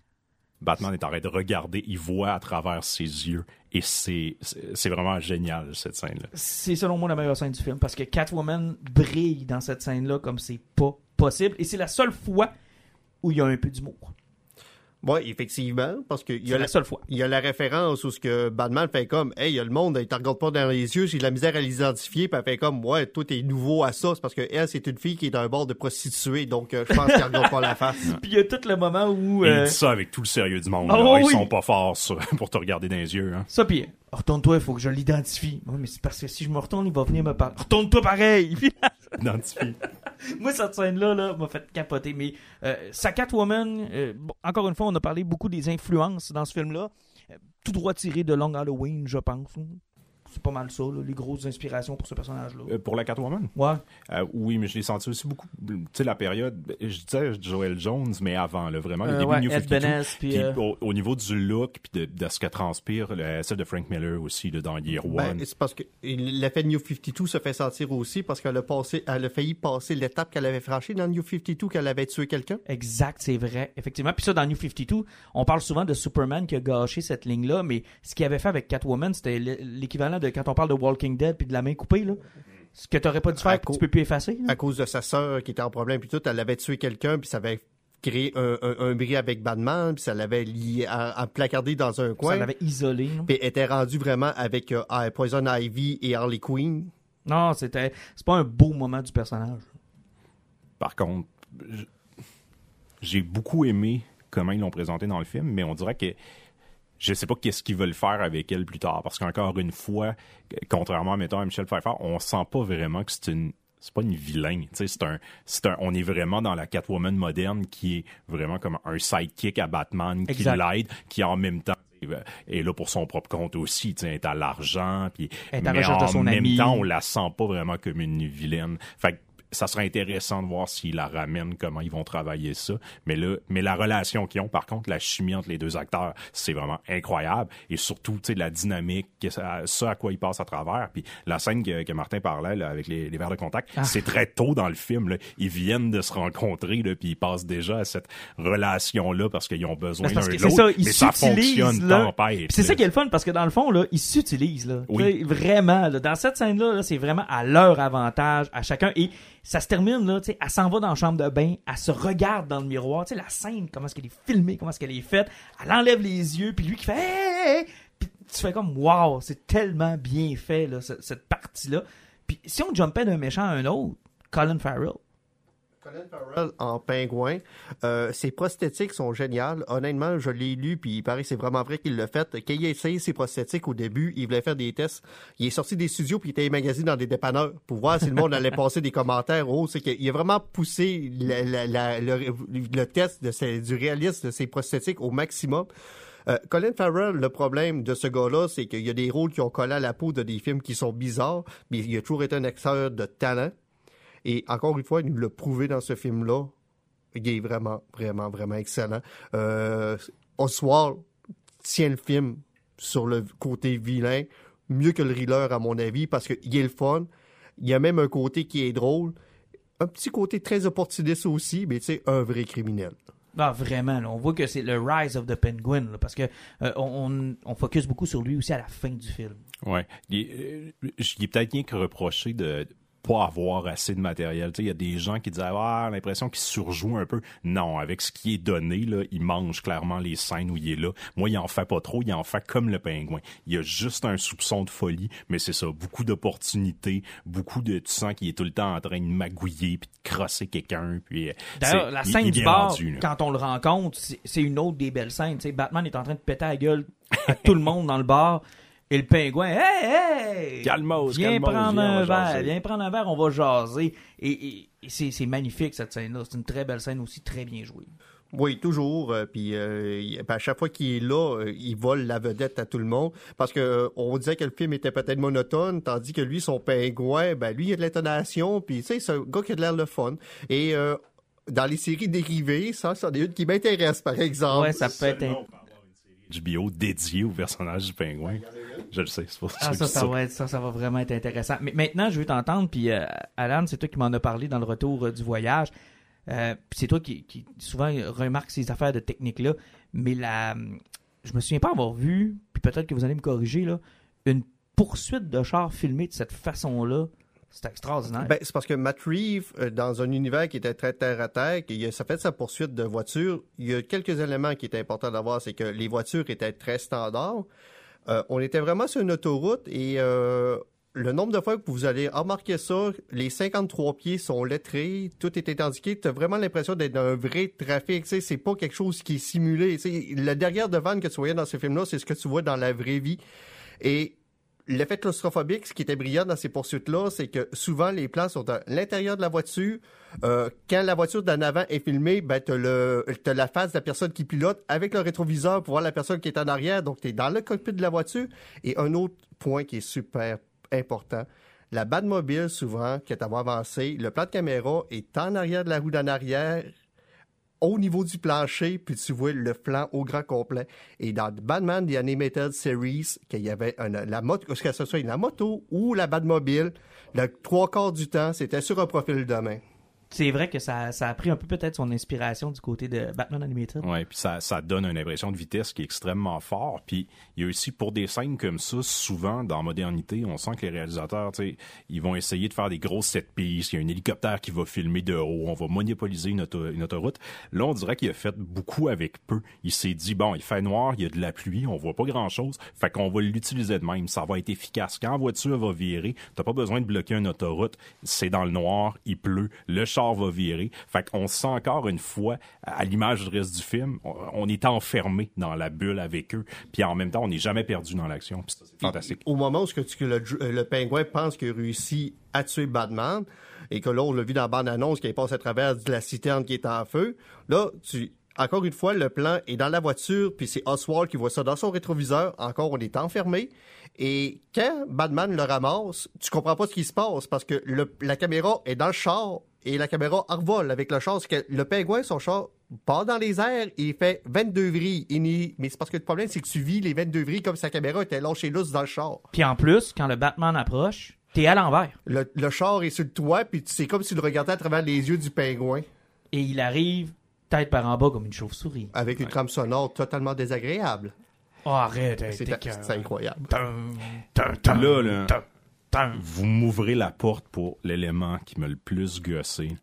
Batman est en train de regarder, il voit à travers ses yeux. Et c'est c'est vraiment génial, cette scène-là. c'est selon moi la meilleure scène du film parce que Catwoman brille dans cette scène-là comme c'est pas possible et c'est la seule fois où il y a un peu d'humour. Ouais, effectivement, parce que il y C'est a la la, seule fois. il y a la référence où ce que Batman fait comme, hey, il y a le monde, il te regarde pas dans les yeux, j'ai de la misère à l'identifier, puis elle fait comme, ouais, toi t'es nouveau à ça, c'est parce que elle, c'est une fille qui est d'un bord de prostituée, donc euh, je pense qu'elle regarde pas la face. Puis il y a tout le moment où euh, Il dit ça avec tout le sérieux du monde. Ah là. Ils oui. sont pas forts ça, pour te regarder dans les yeux. Hein. ça puis retourne-toi, il faut que je l'identifie. Oui, mais c'est parce que si je me retourne, il va venir me parler. Retourne-toi pareil. Identifié. moi cette scène-là là, m'a fait capoter mais euh, sa euh, encore une fois, on a parlé beaucoup des influences dans ce film-là. Euh, tout droit tiré de Long Halloween, je pense. C'est pas mal ça, là, les grosses inspirations pour ce personnage-là. Euh, pour la Catwoman? Ouais. Euh, oui, mais je l'ai senti aussi beaucoup. Tu sais, la période, je disais Joel Jones, mais avant, là, vraiment, le Euh, début ouais, de New Ed 52. Benes, puis, Puis euh, au, au niveau du look, puis de, de ce que transpire, le, celle de Frank Miller aussi, là, dans Year Ben, One. c'est parce que l'effet New 52 se fait sentir aussi parce qu'elle a passé, elle a failli passer l'étape qu'elle avait franchie dans New 52 qu'elle avait tué quelqu'un. Exact, c'est vrai, effectivement. Puis ça, dans New 52, on parle souvent de Superman qui a gâché cette ligne-là, mais ce qu'il avait fait avec Catwoman, c'était l- de quand on parle de Walking Dead puis de la main coupée, là. Ce que t'aurais pas dû faire, que tu peux plus effacer. là. à cause de sa sœur qui était en problème puis tout, elle avait tué quelqu'un puis ça avait créé un, un, un bris avec Batman puis ça l'avait lié à, à placardé dans un Ça coin. l'avait isolé. Puis elle était rendue vraiment avec euh, Poison Ivy et Harley Quinn. Non, c'était, c'est pas un beau moment du personnage. Par contre, j'ai beaucoup aimé comment ils l'ont présenté dans le film, mais on dirait que je sais pas qu'est-ce qu'ils veulent faire avec elle plus tard, parce qu'encore une fois, contrairement, mettons, à Michel Pfeiffer, on sent pas vraiment que c'est une c'est pas une vilain. Tu sais, c'est un, c'est un, on est vraiment dans la Catwoman moderne qui est vraiment comme un sidekick à Batman qui l'aide, qui en même temps est là pour son propre compte aussi, tu sais, elle est à l'argent, puis mais en son même ami. temps, on la sent pas vraiment comme une vilaine. Fait que ça serait intéressant de voir s'ils la ramènent, comment ils vont travailler ça. Mais là, mais la relation qu'ils ont, par contre, la chimie entre les deux acteurs, c'est vraiment incroyable. Et surtout, tu sais, la dynamique, que ça, ça à quoi ils passent à travers. Puis la scène que, que Martin parlait là, avec les, les verres de contact, Ah. c'est très tôt dans le film. Là. Ils viennent de se rencontrer, là, puis ils passent déjà à cette relation-là parce qu'ils ont besoin c'est l'autre. ça, ils Mais ça fonctionne là. c'est ça qui est le fun parce que dans le fond là, ils s'utilisent là. Oui. Vraiment là, dans cette scène là, c'est vraiment à leur avantage à chacun et ça se termine là, tu sais, elle s'en va dans la chambre de bain, elle se regarde dans le miroir, tu sais la scène comment est-ce qu'elle est filmée, comment est-ce qu'elle est faite, elle enlève les yeux puis lui qui fait hey, hey, hey! puis tu fais comme wow, c'est tellement bien fait là ce- cette partie là. Puis si on jumpait d'un méchant à un autre, Colin Farrell. Colin Farrell en pingouin. Euh, ses prosthétiques sont géniales. Honnêtement, je l'ai lu, puis il paraît que c'est vraiment vrai qu'il l'a fait. Quand il a essayé ses prosthétiques au début, il voulait faire des tests. Il est sorti des studios, puis il était magazine dans des dépanneurs pour voir si le monde allait passer des commentaires. Oh, c'est qu'il a vraiment poussé la- la- la- le, le test de ses- du réalisme de ses prosthétiques au maximum. Euh, Colin Farrell, le problème de ce gars-là, c'est qu'il y a des rôles qui ont collé à la peau de des films qui sont bizarres, mais il a toujours été un acteur de talent. Et encore une fois, il nous l'a prouvé dans ce film-là. Il est vraiment, vraiment, vraiment excellent. Euh, Oswald tient le film sur le côté vilain mieux que le thriller, à mon avis, parce qu'il est le fun. Il y a même un côté qui est drôle. Un petit côté très opportuniste aussi, mais tu sais, un vrai criminel. Ah, vraiment, là, on voit que c'est le Rise of the Penguin, là, parce que euh, on, on focus beaucoup sur lui aussi à la fin du film. Ouais. Il euh, il est peut-être rien que reproché de pas avoir assez de matériel. Il y a des gens qui disaient ah, l'impression qu'il surjoue un peu. Non, avec ce qui est donné, là, il mange clairement les scènes où il est là. Moi, il en fait pas trop, il en fait comme le pingouin. Il y a juste un soupçon de folie, mais c'est ça, beaucoup d'opportunités, beaucoup de tu sens qu'il est tout le temps en train de magouiller puis de crosser quelqu'un. Puis euh, D'ailleurs, la scène il du bar, rendu, quand on le rencontre, c'est une autre des belles scènes. Batman est en train de péter la gueule à tout le monde dans le bar. Et le pingouin, hey, hey! Calmos, viens calmos, prendre viens, un verre, viens prendre un verre, on va jaser. Et, et- et c'est c'est magnifique cette scène-là. C'est une très belle scène aussi, très bien jouée. Oui, toujours. euh, puis euh, ben, à chaque fois qu'il est là, euh, il vole la vedette à tout le monde. Parce que euh, on disait que le film était peut-être monotone, tandis que lui, son pingouin, ben lui, il a de l'intonation. Puis tu sais, c'est un gars qui a de l'air le fun. Et euh, dans les séries dérivées, ça, c'en est une qui m'intéresse, par exemple. Ouais, ça peut être. un- HBO dédié au personnage du pingouin. Je le sais, c'est pour ça Ah, que ça, je dis ça va être, ça, ça va vraiment être intéressant. Mais maintenant, je veux t'entendre, puis euh, Alan, c'est toi qui m'en as parlé dans le retour euh, du voyage. Euh, puis c'est toi qui, qui souvent remarque ces affaires de technique-là. Mais la, je me souviens pas avoir vu, puis peut-être que vous allez me corriger, là, une poursuite de char filmée de cette façon-là. C'est extraordinaire. Ben, c'est parce que Matt Reeves, euh, dans un univers qui était très terre à terre, qu'il a, ça fait sa poursuite de voitures, il y a quelques éléments qui étaient importants d'avoir, c'est que les voitures étaient très standards. Euh, on était vraiment sur une autoroute et euh, le nombre de fois que vous allez remarquer ça, les 53 pieds sont lettrés, tout est indiqué. Tu as vraiment l'impression d'être dans un vrai trafic. Tu sais, c'est pas quelque chose qui est simulé. Tu sais, le derrière de van que tu voyais dans ce film-là, c'est ce que tu vois dans la vraie vie. Et l'effet claustrophobique, ce qui était brillant dans ces poursuites-là, c'est que souvent les plans sont à l'intérieur de la voiture. Euh, quand la voiture d'en avant est filmée, ben t'as le la face de la personne qui pilote avec le rétroviseur pour voir la personne qui est en arrière. Donc t'es dans le cockpit de la voiture. Et un autre point qui est super important. La Batmobile, souvent, qui est à voir avancé, le plan de caméra est en arrière de la roue d'en arrière, au niveau du plancher, puis tu vois le flanc au grand complet. Et dans Batman The Animated Series, qu'il y avait un- la moto, que ce soit la moto ou la Batmobile, le trois quarts du temps, c'était sur un profil de main. C'est vrai que ça, a pris un peu peut-être son inspiration du côté de Batman Animated. Ouais, puis ça, donne une impression de vitesse qui est extrêmement fort. Puis il y a aussi pour des scènes comme ça, souvent dans modernité, on sent que les réalisateurs, tu sais, ils vont essayer de faire des grosses set pieces. Il y a un hélicoptère qui va filmer de haut. On va monopoliser une, auto- autoroute. Là, on dirait qu'il a fait beaucoup avec peu. Il s'est dit bon, il fait noir, il y a de la pluie, on voit pas grand chose. Fait qu'on va l'utiliser de même. Ça va être efficace. Quand la voiture va virer, t'as pas besoin de bloquer une autoroute. C'est dans le noir, il pleut, le char va virer. Fait qu'on se sent encore une fois, à l'image du reste du film, on, est enfermé dans la bulle avec eux. Puis en même temps, on n'est jamais perdu dans l'action. Puis ça, c'est fantastique. Au moment où ce que tu- que le, le pingouin pense qu'il a réussi à tuer Batman, et que là, on l'a vu dans la bande-annonce qui passe à travers de la citerne qui est en feu. Là, tu, encore une fois, le plan est dans la voiture, puis c'est Oswald qui voit ça dans son rétroviseur. Encore, on est enfermé. Et quand Batman le ramasse, tu comprends pas ce qui se passe parce que le, la caméra est dans le char et la caméra revole avec le char. C'est que le pingouin, son char, part dans les airs et il fait 22 vrilles. Il Mais c'est parce que le problème, c'est que tu vis les 22 vrilles comme sa caméra était lâchée lousse dans le char. Puis en plus, quand le Batman approche, t'es à l'envers. Le, le char est sur le toit, puis c'est comme si tu le regardais à travers les yeux du pingouin Et il arrive tête par en bas comme une chauve-souris. avec une trame sonore totalement désagréable. Oh, arrête, C'est incroyable. Tum, tum, tum, Là, là. Vous m'ouvrez la porte pour l'élément qui m'a le plus gossé.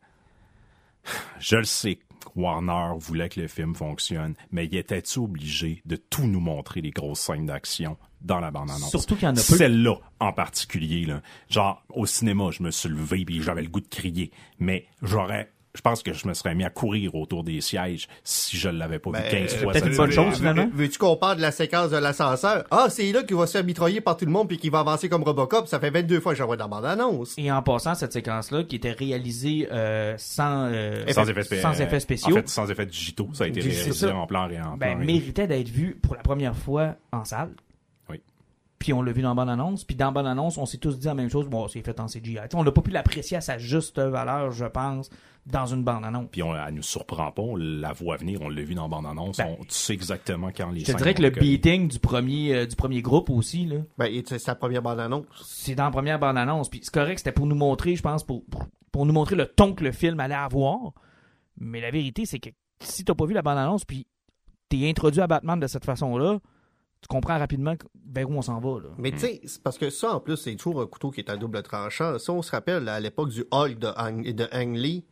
Je le sais, Warner voulait que le film fonctionne, mais il était obligé de tout nous montrer les grosses scènes d'action dans la bande-annonce? Surtout qu'il y en a peu. Celle-là, en particulier, là. Genre, au cinéma, je me suis levé et j'avais le goût de crier. Mais j'aurais... Je pense que je me serais mis à courir autour des sièges si je l'avais pas Ben, vu 15 fois. peut-être une bonne chose, finalement. Veux- Veux-tu qu'on parle de la séquence de l'ascenseur? Ah, c'est là qu'il va se faire mitrailler par tout le monde puis qu'il va avancer comme Robocop. Ça fait 22 fois que j'en vois dans la bande-annonce. Et en passant, cette séquence-là, qui était réalisée euh, sans, euh, Sans effets, spé- sans effets spéciaux, En fait, sans effets digitaux. Ça a été réalisé en plan et en ben, plan. méritait d'être vu pour la première fois en salle. Puis on l'a vu dans la bande-annonce. Puis dans la bande-annonce, on s'est tous dit la même chose. Bon, c'est fait en CGI. T'sais, on n'a pas pu l'apprécier à sa juste valeur, je pense, dans une bande-annonce. Puis on, elle nous surprend pas, on la voit venir, on l'a vu dans la bande-annonce, Ben, on tu sais exactement quand les Je te dirais que le beating du premier, euh, du premier groupe aussi, là, Ben, et c'est sa première bande-annonce. c'est dans la première bande-annonce. Puis c'est correct, c'était pour nous montrer, je pense, pour, pour, pour nous montrer le ton que le film allait avoir. Mais la vérité, c'est que si t'as pas vu la bande-annonce, puis t'es introduit à Batman de cette façon-là, tu comprends rapidement que- vers où on s'en va. Là. Mais tu sais, c'est parce que ça, en plus, c'est toujours un couteau qui est à double tranchant. Ça, on se rappelle, à l'époque du Hulk de Ang, de Ang Lee,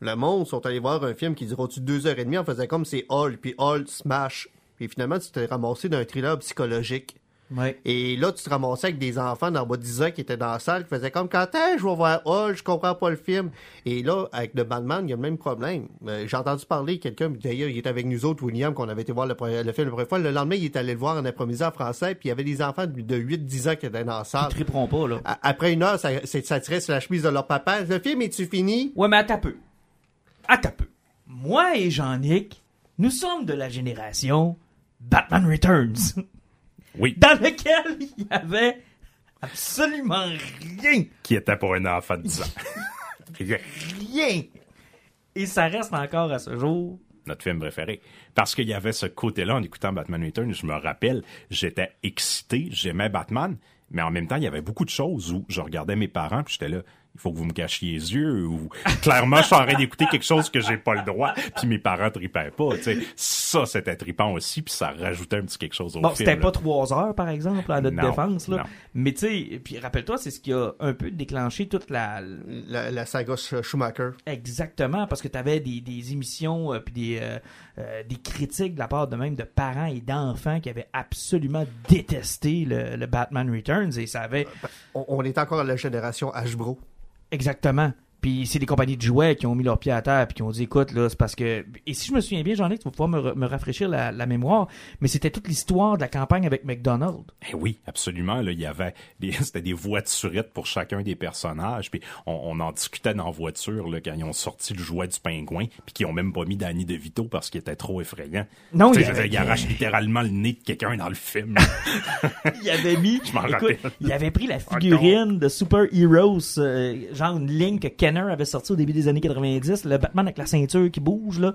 le monde sont allés voir un film qui dura au-dessus de deux heures et demie, on faisait comme c'est Hulk, puis Hulk smash. Puis finalement, tu t'es ramassé d'un thriller psychologique. Ouais. Et là, tu te ramassais avec des enfants d'en bas de 10 ans qui étaient dans la salle, qui faisaient comme quand que je vais voir Hulk, je comprends pas le film. Et là, avec le Batman, il y a le même problème. Euh, J'ai entendu parler quelqu'un, d'ailleurs, il était avec nous autres, William, qu'on avait été voir le, le film la première fois. Le lendemain, il est allé le voir en après-midi en français, puis il y avait des enfants de 8-10 ans qui étaient dans la Ils salle. triperont pas, là. Après une heure, ça, ça tirait sur la chemise de leur papa. Le film, est-tu fini? Ouais, mais attends peu. Attends peu. Moi et Jean-Nic, nous sommes de la génération Batman Returns, Oui, dans lequel il y avait absolument rien. qui était pour un enfant de 10 ans. Rien. Et ça reste encore à ce jour. Notre film préféré. Parce qu'il y avait ce côté-là en écoutant Batman Returns, je me rappelle, j'étais excité, j'aimais Batman, mais en même temps, il y avait beaucoup de choses où je regardais mes parents, puis j'étais là, il faut que vous me cachiez les yeux, ou clairement, je suis en train d'écouter quelque chose que j'ai pas le droit, puis mes parents tripaient pas, tu sais. Ça, c'était tripant aussi, puis ça rajoutait un petit quelque chose au Bon, film. c'était pas trois heures, par exemple, à notre Non, défense, là. non. Mais tu sais, puis rappelle-toi, c'est ce qui a un peu déclenché toute la, La, la saga Sch- Schumacher. Exactement, parce que tu avais des, des émissions euh, puis des, euh, euh, des critiques de la part de même de parents et d'enfants qui avaient absolument détesté le, le Batman Returns et ça avait On, on est encore à la génération Ashbro. Exactement. Puis c'est des compagnies de jouets qui ont mis leurs pieds à terre puis qui ont dit écoute là c'est parce que et si je me souviens bien j'en ai tu vas pouvoir me, me rafraîchir la, la mémoire mais c'était toute l'histoire de la campagne avec McDonald's. Eh oui, absolument. Là, il y avait des, c'était des voiturettes pour chacun des personnages. Puis on, on en discutait dans la voiture là, quand ils ont sorti le jouet du pingouin, puis qu'ils ont même pas mis Danny DeVito parce qu'il était trop effrayant. Non, il avait- il arrache littéralement le nez de quelqu'un dans le film. il avait mis Je m'en rappelle. il avait pris la figurine de Super Heroes euh, genre une ligne que Avait sorti au début des années 90 le Batman avec la ceinture qui bouge là.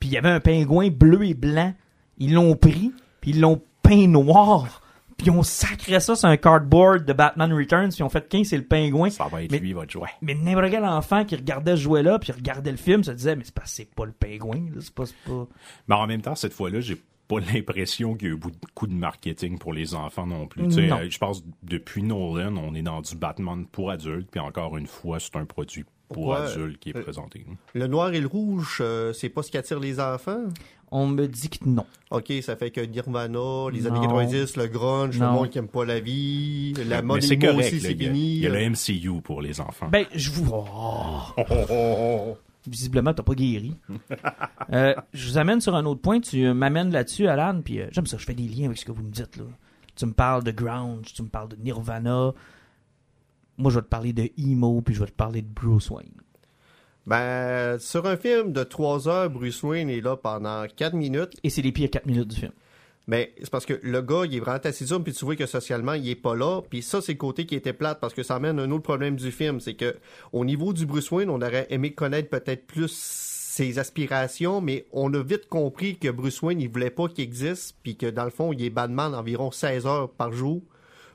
Puis il y avait un pingouin bleu et blanc. Ils l'ont pris puis ils l'ont peint noir. Puis ils ont sacré ça sur un cardboard de Batman Returns puis ont fait 15 c'est le pingouin. Ça va être Mais- lui, votre jouet. mais n'importe quel enfant qui regardait ce jouet là puis regardait le film se disait mais c'est pas c'est pas le pingouin là, c'est pas c'est pas Mais en même temps, cette fois-là, j'ai pas l'impression qu'il y a eu beaucoup de marketing pour les enfants non plus. Tu sais, Non. euh, je pense depuis Nolan, on est dans du Batman pour adultes, puis encore une fois, c'est un produit pour Ouais. adultes qui est Euh, présenté. Le noir et le rouge, euh, c'est pas ce qui attire les enfants? on me dit que non OK, ça fait que Nirvana, les Non. années 90, le grunge, le Non. monde qui aime pas la vie, la Mais mode c'est emo correct, aussi, c'est il y a- fini. Il y a le MCU pour les enfants. Ben, je vous. Oh. Visiblement, t'as pas guéri. Euh, je vous amène sur un autre point. Tu euh, m'amènes là-dessus, Alan, puis euh, j'aime ça. Je fais des liens avec ce que vous me dites. Là. Tu me parles de Ground, tu me parles de Nirvana. moi, je vais te parler de Emo, puis je vais te parler de Bruce Wayne. Ben, sur un film de 3 heures, Bruce Wayne est là pendant 4 minutes. Et c'est les pires 4 minutes du film. Mais c'est parce que le gars, il est vraiment taciturne, puis tu vois que socialement, il est pas là. Puis ça, c'est le côté qui était plate, parce que ça amène un autre problème du film. C'est que au niveau du Bruce Wayne, on aurait aimé connaître peut-être plus ses aspirations, mais on a vite compris que Bruce Wayne, il voulait pas qu'il existe, puis que dans le fond, il est Batman environ 16 heures par jour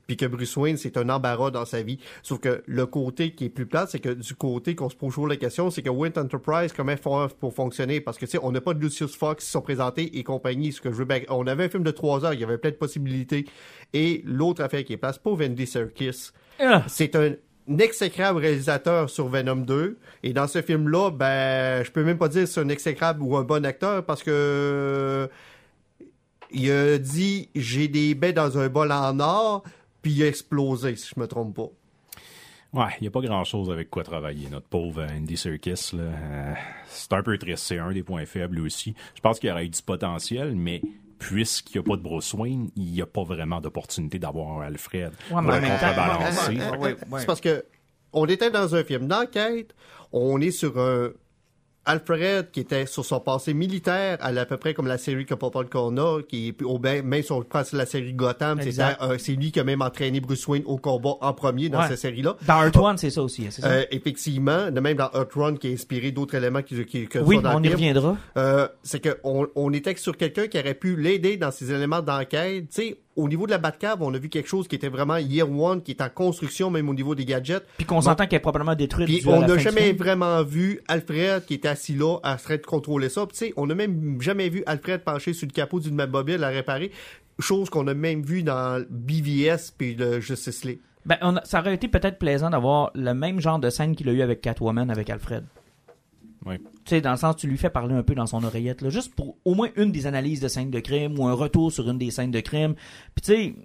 puis que Bruce Wayne, c'est un embarras dans sa vie. Sauf que le côté qui est plus plat, c'est que du côté qu'on se pose toujours la question, c'est que Wayne Enterprise, comment font pour fonctionner? Parce que, tu sais, on n'a pas de Lucius Fox qui sont présentés et compagnie. Ce que je veux bien... On avait un film de trois heures, il y avait plein de possibilités. Et l'autre affaire qui est place, pour Wendy Serkis, Ah. c'est un exécrable réalisateur sur Venom 2 et dans ce film là ben je peux même pas dire si c'est un exécrable ou un bon acteur parce que il a dit j'ai des baies dans un bol en or puis il a explosé si je me trompe pas Ouais, il n'y a pas grand-chose avec quoi travailler, notre pauvre Andy Serkis. Là. Euh, c'est un peu triste, c'est un des points faibles aussi. Je pense qu'il y aurait eu du potentiel, mais puisqu'il n'y a pas de Bruce Wayne, il n'y a pas vraiment d'opportunité d'avoir un Alfred Ouais, pour contrebalancer. Ouais, ouais, ouais. c'est parce que on était dans un film d'enquête on est sur un Alfred qui était sur son passé militaire à, à peu près comme la série Couple qu'on a qui est au ben, même si on prend la série Gotham euh, c'est lui qui a même entraîné Bruce Wayne au combat en premier dans Ouais. cette série là Dans Earth One, c'est ça aussi. hein, c'est ça? Euh, effectivement, de même dans Earth Run qui a inspiré d'autres éléments qui, qui, que oui, dans on y reviendra. euh, c'est que on, on était sur quelqu'un qui aurait pu l'aider dans ses éléments d'enquête. Tu sais, au niveau de la Batcave, on a vu quelque chose qui était vraiment Year One, qui est en construction même au niveau des gadgets. Puis qu'on s'entend qu'elle est probablement détruite. Puis on n'a jamais vraiment vu Alfred qui était assis là à train de contrôler ça. Puis tu sais, on n'a même jamais vu Alfred pencher sur le capot d'une mobile à réparer. Chose qu'on a même vu dans BVS puis le Justice League. Ben, on a- ça aurait été peut-être plaisant d'avoir le même genre de scène qu'il a eu avec Catwoman, avec Alfred. Sais, dans le sens, tu lui fais parler un peu dans son oreillette, là, juste pour au moins une des analyses de scènes de crime ou un retour sur une des scènes de crime. Puis tu sais,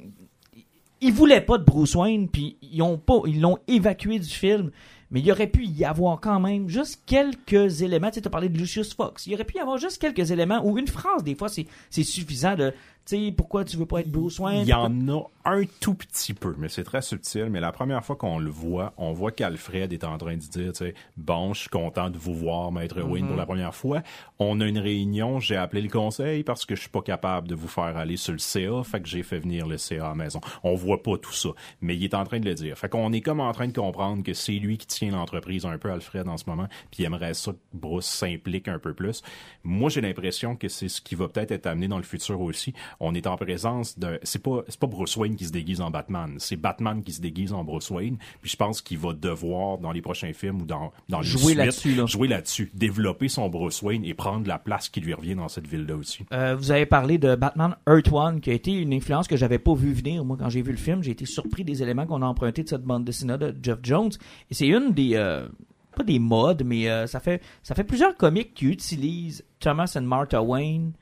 ils voulaient pas de Bruce Wayne, puis ils pas, l'ont évacué du film. Mais il aurait pu y avoir quand même juste quelques éléments. Tu sais, as parlé de Lucius Fox. Il aurait pu y avoir juste quelques éléments ou une phrase, des fois, c'est suffisant de, sais, pourquoi tu veux pas être Bruce Wayne? Il y en a un tout petit peu, mais c'est très subtil. Mais la première fois qu'on le voit, on voit qu'Alfred est en train de dire, tu sais, bon, je suis content de vous voir, Maître Wayne, pour la première fois. On a une réunion, j'ai appelé le conseil parce que je suis pas capable de vous faire aller sur le CA, fait que j'ai fait venir le CA à la maison. On voit pas tout ça, mais il est en train de le dire. Fait qu'on est comme en train de comprendre que c'est lui qui tient l'entreprise un peu, Alfred, en ce moment, puis il aimerait ça que Bruce s'implique un peu plus. Moi, j'ai l'impression que c'est ce qui va peut-être être amené dans le futur aussi. On est en présence d'un, c'est pas, c'est pas Bruce Wayne qui se déguise en Batman, c'est Batman qui se déguise en Bruce Wayne. Puis je pense qu'il va devoir dans les prochains films ou dans dans les Jouer là-dessus, là. jouer là-dessus, développer son Bruce Wayne et prendre la place qui lui revient dans cette ville-là aussi. Euh, vous avez parlé de Batman Earth One, qui a été une influence que j'avais pas vu venir. Moi, quand j'ai vu le film, j'ai été surpris des éléments qu'on a empruntés de cette bande dessinée de Jeff Jones. Et c'est une des, euh, pas des modes, mais euh, ça fait, ça fait plusieurs comics qui utilisent Thomas et Martha Wayne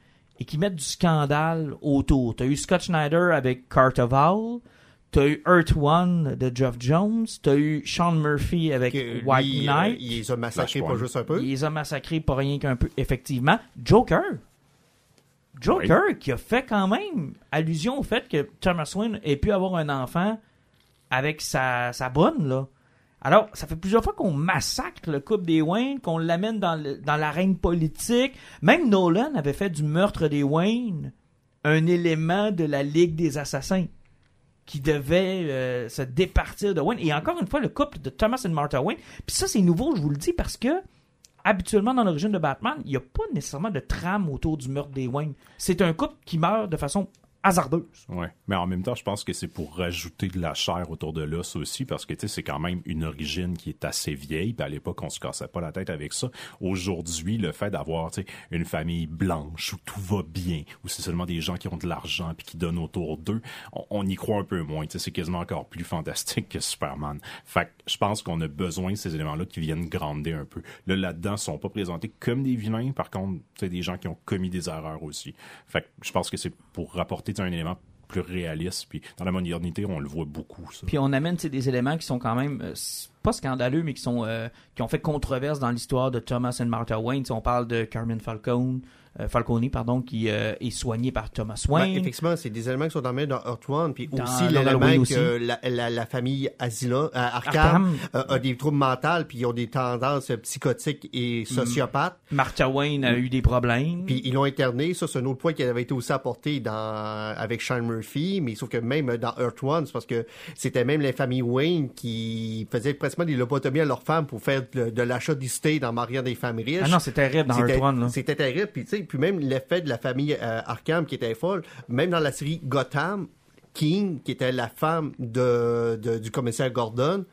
et qui mettent du scandale autour. T'as eu Scott Schneider avec Cartoval. T'as eu Earth One de Jeff Jones. T'as eu Sean Murphy avec Que White lui, Knight. euh, il les a massacrés pas juste un peu. Il les a massacrés pas rien qu'un peu, effectivement. Joker. Joker qui a fait quand même allusion au fait que Thomas Wayne ait pu avoir un enfant avec sa, sa bonne, là. Alors, ça fait plusieurs fois qu'on massacre le couple des Wayne, qu'on l'amène dans, le- dans l'arène politique. Même Nolan avait fait du meurtre des Wayne un élément de la Ligue des Assassins qui devait euh, se départir de Wayne. Et encore une fois, le couple de Thomas et Martha Wayne. Puis ça, c'est nouveau, je vous le dis, parce que habituellement, dans l'origine de Batman, il n'y a pas nécessairement de trame autour du meurtre des Wayne. C'est un couple qui meurt de façon hasardeuse. Ouais. Mais en même temps, je pense que c'est pour rajouter de la chair autour de l'os aussi, parce que c'est quand même une origine qui est assez vieille. Puis à l'époque, on se cassait pas la tête avec ça. Aujourd'hui, le fait d'avoir une famille blanche où tout va bien, où c'est seulement des gens qui ont de l'argent puis qui donnent autour d'eux, on, y croit un peu moins. C'est quasiment encore plus fantastique que Superman. Fait que je pense qu'on a besoin de ces éléments-là qui viennent grandir un peu. Là, là-dedans, sont pas présentés comme des vilains. Par contre, sais, des gens qui ont commis des erreurs aussi. Fait que je pense que c'est pour rapporter sais, un élément plus réaliste. Puis dans la modernité, on le voit beaucoup. Puis on amène des éléments qui sont quand même euh, pas scandaleux, mais qui sont euh, qui ont fait controverse dans l'histoire de Thomas et Martha Wayne. Si on parle de Carmen Falcone, Falcone, pardon, qui euh, est soigné par Thomas Ben, Wayne. effectivement, c'est des éléments qui sont emmênés dans Earth One, puis Dans aussi l'élément que la, la, la famille Asylum, euh, Arkham, Arkham. euh, a des troubles mentaux, puis ils ont des tendances euh, psychotiques et sociopathes. Martha Wayne a eu des problèmes. Puis ils l'ont interné, ça c'est un autre point qui avait été aussi apporté dans avec Sean Murphy, mais sauf que même dans Earth One, c'est parce que c'était même les familles Wayne qui faisaient presque des lobotomies à leurs femmes pour faire de, de l'achat d'estate en mariant des femmes riches. ah non, c'est terrible dans Earth One. Là. C'était terrible. Puis, tu sais, puis même l'effet de la famille euh, Arkham qui était folle, même dans la série Gotham, King, qui était la femme de, de- du commissaire Gordon,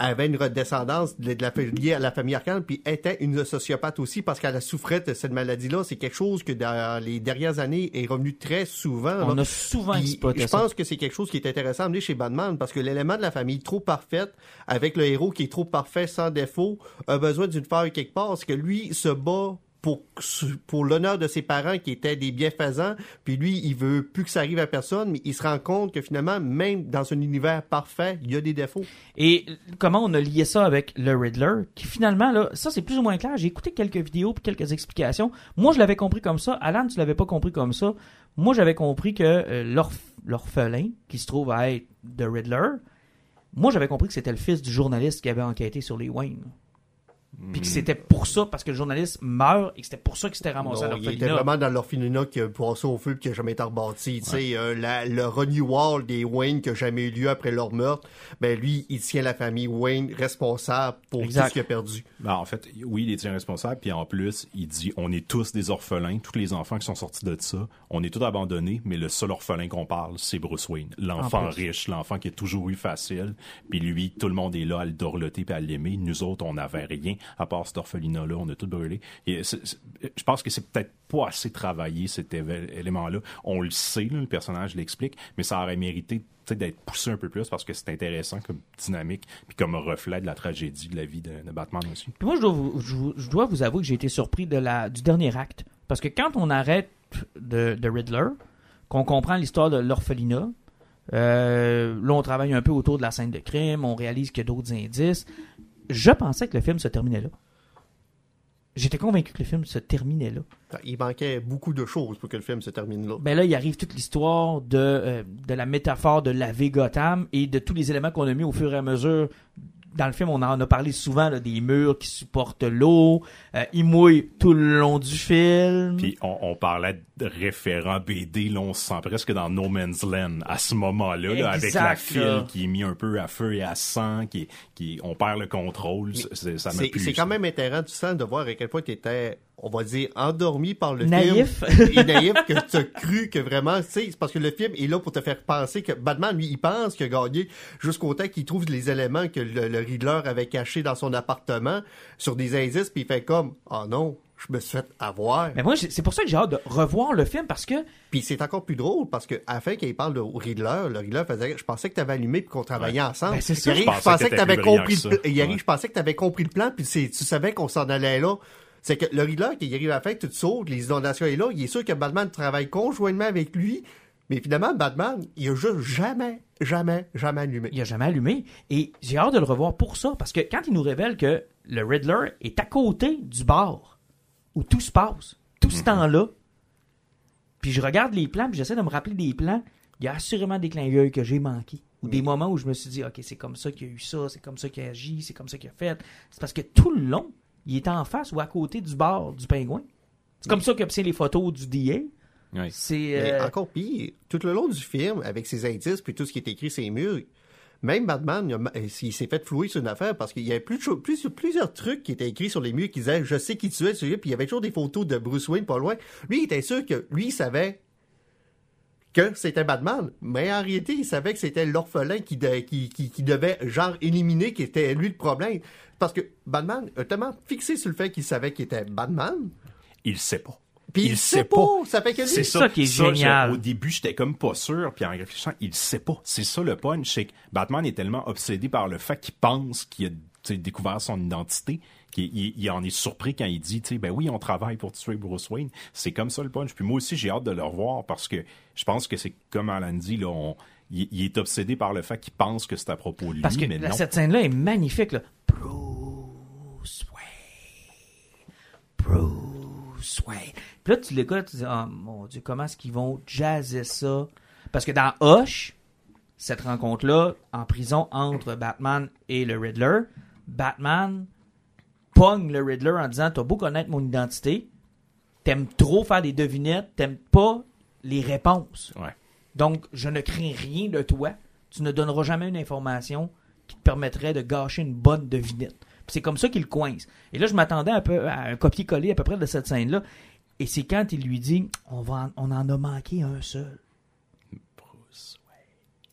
avait une redescendance de, de la, liée à la famille Arkham, puis était une sociopathe aussi parce qu'elle a souffrait de cette maladie-là. C'est quelque chose que dans les dernières années est revenu très souvent. On là. a souvent Puis, je ça. pense que c'est quelque chose qui est intéressant à amener chez Batman parce que l'élément de la famille trop parfaite avec le héros qui est trop parfait sans défaut a besoin d'une faille quelque part. C'est que lui se bat pour, l'honneur de ses parents qui étaient des bienfaisants, puis lui, il veut plus que ça arrive à personne, mais il se rend compte que finalement, même dans un univers parfait, il y a des défauts. Et comment on a lié ça avec le Riddler, qui finalement, là, ça c'est plus ou moins clair. J'ai écouté quelques vidéos puis quelques explications. Moi, je l'avais compris comme ça. Alan, tu l'avais pas compris comme ça. Moi, j'avais compris que euh, l'orph- l'orphelin, qui se trouve à être The Riddler, moi, j'avais compris que c'était le fils du journaliste qui avait enquêté sur les Wayne. Puis que c'était pour ça, parce que le journaliste meurt, et que c'était pour ça qu'il s'était ramassé à Non, il était l'orphelinat. vraiment dans l'orphelinat qui a passé au feu et qui a jamais été rebâti. Tu sais, euh, la- le renewal des Wayne qui a jamais eu lieu après leur meurtre, ben lui, il tient la famille Wayne responsable pour Exact. tout ce qu'il a perdu. Ben, en fait, oui, il est irresponsable, puis en plus, il dit on est tous des orphelins, tous les enfants qui sont sortis de ça, on est tous abandonnés, mais le seul orphelin qu'on parle, c'est Bruce Wayne, l'enfant riche, l'enfant qui a toujours eu facile, puis lui, tout le monde est là à le dorloter puis à l'aimer. Nous autres, on n'avait rien à part cet orphelinat-là, on a tout brûlé. Je pense que c'est peut-être pas assez travaillé cet élément-là. On le sait, le personnage l'explique, mais ça aurait mérité d'être poussé un peu plus parce que c'est intéressant comme dynamique puis comme reflet de la tragédie de la vie de, de Batman aussi. Puis moi, je dois vous, avouer que j'ai été surpris du dernier acte. Parce que quand on arrête de, de Riddler, qu'on comprend l'histoire de l'orphelinat, euh, là, on travaille un peu autour de la scène de crime, on réalise qu'il y a d'autres indices. Je pensais que le film se terminait là. J'étais convaincu que le film se terminait là. Il manquait beaucoup de choses pour que le film se termine là. Ben là, il arrive toute l'histoire de, euh, de la métaphore de laver Gotham et de tous les éléments qu'on a mis au fur et à mesure. Dans le film, on en a parlé souvent là, des murs qui supportent l'eau. Euh, il mouille tout le long du film. Puis on, on parlait de référents BD, là, on se sent presque dans No Man's Land à ce moment-là, là, avec la file qui est mis un peu à feu et à sang, qui, qui on perd le contrôle. C'est- quand même intéressant, tu sens, de voir à quel point tu étais, on va dire, endormi par le Naïf. film. Et naïf, que tu as cru que vraiment, tu sais, c'est parce que le film est là pour te faire penser que Batman, lui, il pense qu'il a gagné jusqu'au temps qu'il trouve les éléments que le, le Riddler avait cachés dans son appartement sur des indices, puis il fait comme, oh non, je me suis fait avoir. Mais moi, c'est pour ça que j'ai hâte de revoir le film parce que Puis c'est encore plus drôle parce que à la fin quand il parle de Riddler, le Riddler faisait je pensais que tu avais allumé puis qu'on travaillait ensemble. Ben, c'est ça, je pensais que que tu t'étais avais plus brillant compris que le Ouais. je pensais que tu avais compris le plan puis c'est tu savais qu'on s'en allait là. C'est que le Riddler qui arrive à la fin, tout saute, les inondations est là, il est sûr que Batman travaille conjointement avec lui. Mais finalement, Batman, il a juste jamais, jamais, jamais allumé. il a jamais allumé. Et j'ai hâte de le revoir pour ça parce que quand il nous révèle que le Riddler est à côté du bar où tout se passe, tout ce temps-là, puis je regarde les plans, puis j'essaie de me rappeler des plans, il y a assurément des clins d'œil que j'ai manqués. Ou des moments où je me suis dit, OK, c'est comme ça qu'il y a eu ça, c'est comme ça qu'il a agi, c'est comme ça qu'il a fait. C'est parce que tout le long, il est en face ou à côté du bar du pingouin. C'est comme ça qu'il a pris les photos du DA. Ouais. C'est. Mais euh, encore pire, tout le long du film, avec ses indices puis tout ce qui est écrit sur les murs, même Batman, il, a- il s'est fait flouer sur une affaire parce qu'il y avait plus plus- plusieurs trucs qui étaient écrits sur les murs qui disaient je sais qui tu es, celui-là, puis il y avait toujours des photos de Bruce Wayne pas loin. Lui, il était sûr que lui, il savait que c'était Batman, mais en réalité, il savait que c'était l'orphelin qui, de- qui, qui, qui devait genre éliminer, qui était lui le problème. Parce que Batman a tellement fixé sur le fait qu'il savait qu'il était Batman, Il sait pas. puis il, sait pas. Ça fait que lui, C'est ça ça, qui est ça, génial. je- au début, j'étais comme pas sûr, puis en réfléchissant, il sait pas. C'est ça le punch, c'est que Batman est tellement obsédé par le fait qu'il pense qu'il a découvert son identité qu'il il- il en est surpris quand il dit, tu sais, ben oui, on travaille pour tuer Bruce Wayne. C'est comme ça le punch. Puis moi aussi, j'ai hâte de le revoir parce que je pense que c'est comme Alan dit, là, on- il, il est obsédé par le fait qu'il pense que c'est à propos de lui, Parce que mais non. cette scène-là est magnifique. Là. Bruce Wayne. Bruce Wayne. Puis là, tu l'écoutes, tu dis, oh mon Dieu, comment est-ce qu'ils vont jazzer ça? Parce que dans Hush, cette rencontre-là, en prison entre Batman et le Riddler, Batman pogne le Riddler en disant T'as beau connaître mon identité, t'aimes trop faire des devinettes, t'aimes pas les réponses. Ouais. Donc, je ne crains rien de toi. Tu ne donneras jamais une information qui te permettrait de gâcher une bonne devinette. C'est comme ça qu'il coince. Et là, je m'attendais un peu à un copier-coller à peu près de cette scène-là. Et c'est quand il lui dit on, va en, on en a manqué un seul. Bruce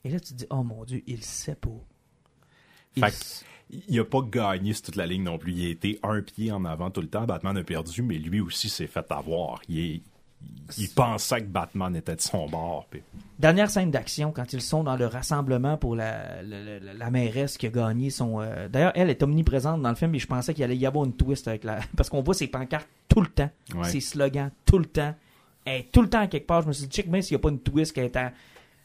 Et là, tu te dis oh mon Dieu, il sait pas. Il Fait s- il a pas gagné sur toute la ligne non plus. Il a été un pied en avant tout le temps. Batman a perdu, mais lui aussi s'est fait avoir. Il, est- il pensait que Batman était de son bord. puis- Dernière scène d'action, quand ils sont dans le rassemblement pour la, la, la- la mairesse qui a gagné son... euh, D'ailleurs, elle est omniprésente dans le film et je pensais qu'il allait y avoir une twist avec la... Parce qu'on voit ses pancartes tout le temps, Ouais. ses slogans tout le temps. Elle est tout le temps à quelque part. Je me suis dit, check, mais s'il n'y a pas une twist qui est à,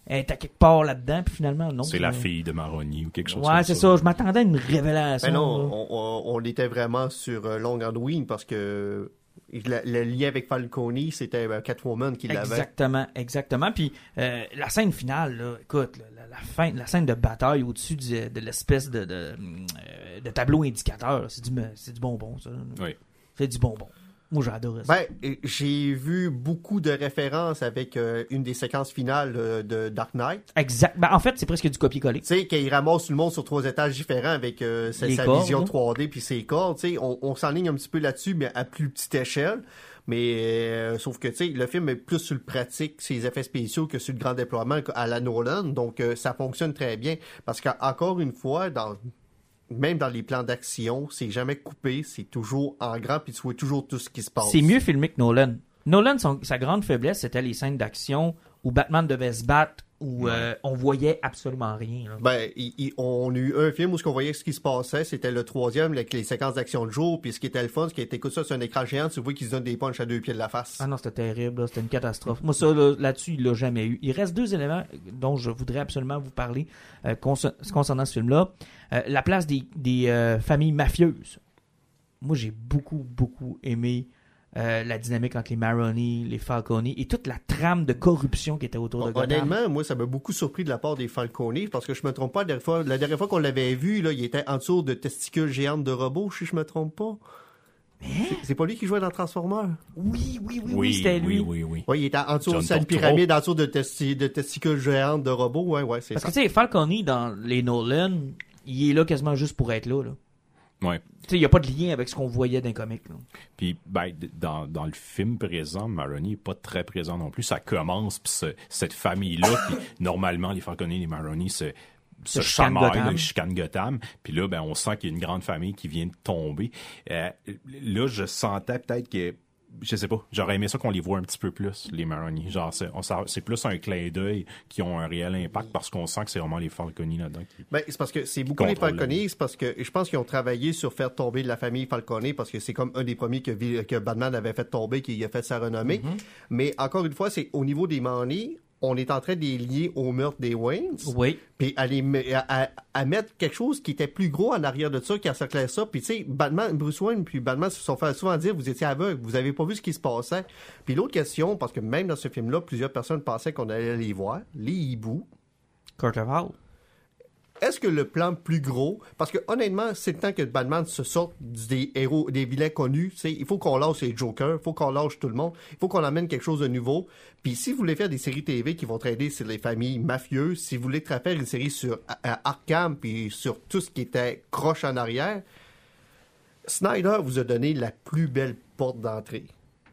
elle est à quelque part là-dedans, puis finalement, non. C'est la euh, fille de Maroni ou quelque chose Ouais, comme c'est ça. Je m'attendais à une révélation. Ben non, là. on, on- on était vraiment sur euh, Long Halloween parce que le, le lien avec Falcone, c'était euh, Catwoman qui l'avait. Exactement, exactement. Puis euh, la scène finale, là, écoute, là, la, la fin, la scène de bataille au-dessus de, l'espèce de, de, euh, de tableau indicateur, c'est du, c'est du bonbon, ça. là. Oui. C'est du bonbon. Moi, j'ai adoré ça. Ben, j'ai vu beaucoup de références avec euh, une des séquences finales euh, de Dark Knight. exact. Ben, en fait, c'est presque du copier-coller. Tu sais, qu'il ramasse tout le monde sur trois étages différents avec euh, sa, Les sa cordes, vision là. 3D puis ses cordes. Tu sais, on, on s'enligne un petit peu là-dessus, mais à plus petite échelle. Mais sauf que tu sais, le film est plus sur le pratique, ses effets spéciaux que sur le grand déploiement à la Nolan. Donc ça fonctionne très bien parce qu'encore une fois, dans même dans les plans d'action, c'est jamais coupé, c'est toujours en grand puis tu vois toujours tout ce qui se passe. C'est mieux filmé que Nolan. Nolan, sa grande faiblesse, c'était les scènes d'action où Batman devait se battre, où euh, on voyait absolument rien. là. Ben, il- il- on a eu un film où ce qu'on voyait ce qui se passait, c'était le troisième avec les séquences d'action de jour, puis ce qui était le fun, ce qui était écoute ça sur un écran géant, tu vois qu'ils se donnent des punches à deux pieds de la face. Ah non, c'était terrible, là. c'était une catastrophe. Moi, ça, là, là-dessus, il l'a jamais eu. Il reste deux éléments dont je voudrais absolument vous parler euh, concer- concernant ce film-là. Euh, la place des, des, euh, familles mafieuses. Moi, j'ai beaucoup, beaucoup aimé euh, la dynamique entre les Maroni, les Falconi et toute la trame de corruption qui était autour de Gotham. Honnêtement, moi, ça m'a beaucoup surpris de la part des Falcone, parce que je me trompe pas, la dernière fois, la dernière fois qu'on l'avait vu, là, il était en dessous de testicules géantes de robots, si je me trompe pas. C'est- C'est pas lui qui jouait dans Transformers? Oui, oui, oui, oui, Oui, c'était lui. oui, oui, oui. Oui, il était en dessous une Turturro. pyramide en dessous de, testi- de testicules géantes de robots. Ouais, ouais, c'est Parce ça. que, tu sais, Falconi, dans les Nolan, il est là quasiment juste pour être là. là. Ouais. Il n'y a pas de lien avec ce qu'on voyait comics. là. Puis ben, dans, dans le film présent, Maroni est pas très présent non plus. Ça commence, puis ce- cette famille-là, puis normalement, les Falconi et les Maroni se, se chamaillent, chicanent Gotham. Puis là, ben, on sent qu'il y a une grande famille qui vient de tomber. Euh, là, je sentais peut-être que je sais pas, j'aurais aimé ça qu'on les voit un petit peu plus, les Maroni. Genre, c'est, plus un clin d'œil qui ont un réel impact parce qu'on sent que c'est vraiment les Falconi là-dedans Ben, c'est parce que c'est beaucoup les Falcone, c'est parce que je pense qu'ils ont travaillé sur faire tomber la famille Falcone parce que c'est comme un des premiers que, Batman avait fait tomber, qui a fait sa renommée. Mm-hmm. Mais encore une fois, c'est au niveau des Manny, on est en train de les lier au meurtre des Waynes, Oui. puis à, les me- à, à- à mettre quelque chose qui était plus gros en arrière de ça, qui encerclait ça. Puis tu sais, Batman, Bruce Wayne, puis Batman se sont fait souvent dire, vous étiez aveugle, vous avez pas vu ce qui se passait. Puis l'autre question, parce que même dans ce film-là, plusieurs personnes pensaient qu'on allait les voir, les hiboux. Carter Hall. Est-ce que le plan plus gros, parce que honnêtement, c'est le temps que Batman se sorte des héros, des vilains connus. tu sais, Il faut qu'on lâche les Jokers, il faut qu'on lâche tout le monde, il faut qu'on amène quelque chose de nouveau. Puis si vous voulez faire des séries TV qui vont traiter sur les familles mafieuses, si vous voulez faire une série sur euh, Arkham puis sur tout ce qui était croche en arrière, Snyder vous a donné la plus belle porte d'entrée.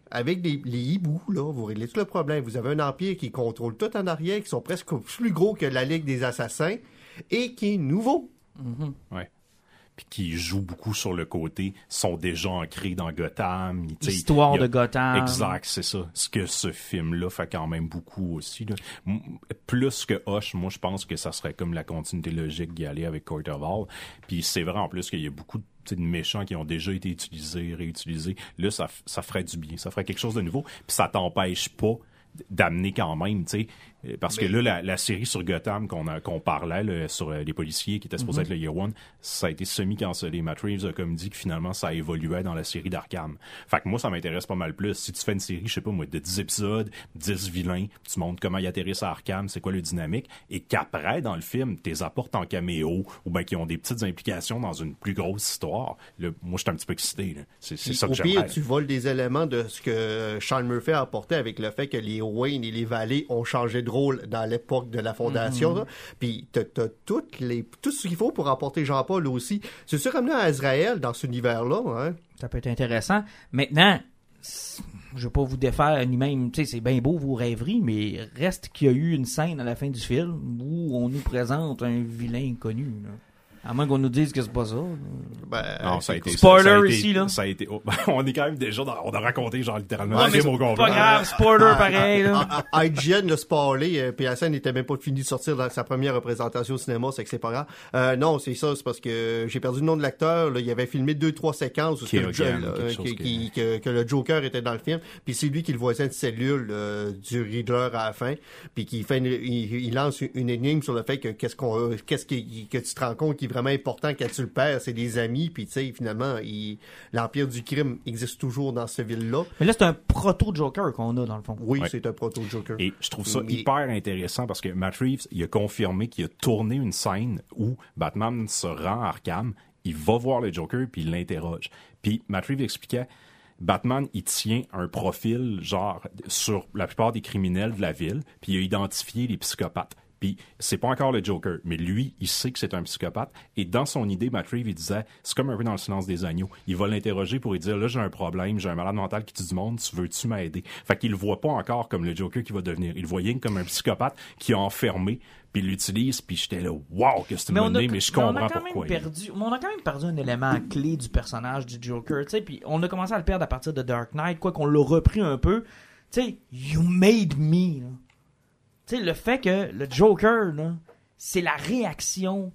Avec les, les hiboux, là, vous réglez tout le problème? Vous avez un empire qui contrôle tout en arrière, qui sont presque plus gros que la Ligue des Assassins, et qui est nouveau. Ouais. Puis qui jouent beaucoup sur le côté, sont déjà ancrés dans Gotham. Histoire a- de Gotham. Exact, c'est ça. Ce que ce film-là fait quand même beaucoup aussi. là. Plus que Hush, moi je pense que ça serait comme la continuité logique d'y aller avec Court of Hall. Puis c'est vrai en plus qu'il y a beaucoup de, méchants qui ont déjà été utilisés, réutilisés. Là, ça, ça ferait du bien, ça ferait quelque chose de nouveau. Puis ça t'empêche pas d'amener quand même, tu sais, Parce Mais- que là, la, la série sur Gotham qu'on qu'on parlait, là, sur euh, les policiers qui étaient supposés être le Year One, ça a été semi-cancellé. Matt Reeves a comme dit que finalement, ça évoluait dans la série d'Arkham. Fait que moi, ça m'intéresse pas mal plus. Si tu fais une série, je sais pas moi, de 10 épisodes, 10 vilains, tu montres comment ils atterrissent à Arkham, c'est quoi le dynamique, et qu'après, dans le film, t'es apportes en caméo, ou ben qui ont des petites implications dans une plus grosse histoire, là, moi, je suis un petit peu excité. C'est ça que au pire, j'aimerais. tu voles des éléments de ce que Sean Murphy a apporté avec le fait que les Wayne et les Vallées ont changé de rôle dans l'époque de la fondation. Mhm. Puis t'as as toutes les tout ce qu'il faut pour apporter Jean-Paul aussi. C'est sûr ramené à Israël dans cet univers-là. Hein? Ça peut être intéressant. Maintenant, je veux pas vous défaire ni même, tu sais, c'est bien beau vos rêveries, mais reste qu'il y a eu une scène à la fin du film où on nous présente un vilain inconnu. là. À moins qu'on nous dise que c'est pas ça. Ben, Non, ça a été, Spoiler ça a été- ici, là. Ça a été, oh, on est quand même déjà dans, on a raconté genre littéralement mais film au c'est complet. pas grave, spoiler pareil. Là. Ah, ah, IGN l'a spoilé, euh, puis la scène n'était même pas finie de sortir dans sa première représentation au cinéma, c'est que c'est pas grave. Euh, non, c'est ça, c'est parce que j'ai perdu le nom de l'acteur. là. Il avait filmé deux, trois séquences où que le, Keoghan, Jo- quelque euh, chose qui- que- qui- que, que le Joker était dans le film, puis c'est lui qui est le voisin de cellule euh, du Riddler à la fin, puis qui fait une- il, il lance une énigme sur le fait que qu'est-ce qu'on qu'est-ce qui, que tu te rends compte qui est vraiment important quand tu le perds, c'est des amis, puis tu sais finalement il- l'empire du crime existe toujours dans cette ville-là. Mais là, c'est un proto-Joker qu'on a, dans le fond. Oui, Ouais. c'est un proto Joker. Et je trouve ça Mais- hyper intéressant parce que Matt Reeves, il a confirmé qu'il a tourné une scène où Batman se rend à Arkham, il va voir le Joker puis il l'interroge. Puis Matt Reeves expliquait Batman, il tient un profil genre sur la plupart des criminels de la ville, puis il a identifié les psychopathes. Puis c'est pas encore le Joker, mais lui, il sait que c'est un psychopathe. Et dans son idée, Matt Reeves, il disait, c'est comme un peu dans le silence des agneaux. Il va l'interroger pour lui dire, là, j'ai un problème, j'ai un malade mental qui tue du monde, tu veux-tu m'aider? Fait qu'il le voit pas encore comme le Joker qui va devenir. Il le voyait comme un psychopathe qui a enfermé, puis il l'utilise, puis j'étais là, wow, que Mais on, bonne a, idée, mais je mais on a comprends quand pourquoi. même perdu, mais on a quand même perdu un élément clé du personnage du Joker, tu sais, puis on a commencé à le perdre à partir de Dark Knight, quoi qu'on l'a repris un peu. Tu sais, you made me. là. Tu sais, le fait que le Joker, là, c'est la réaction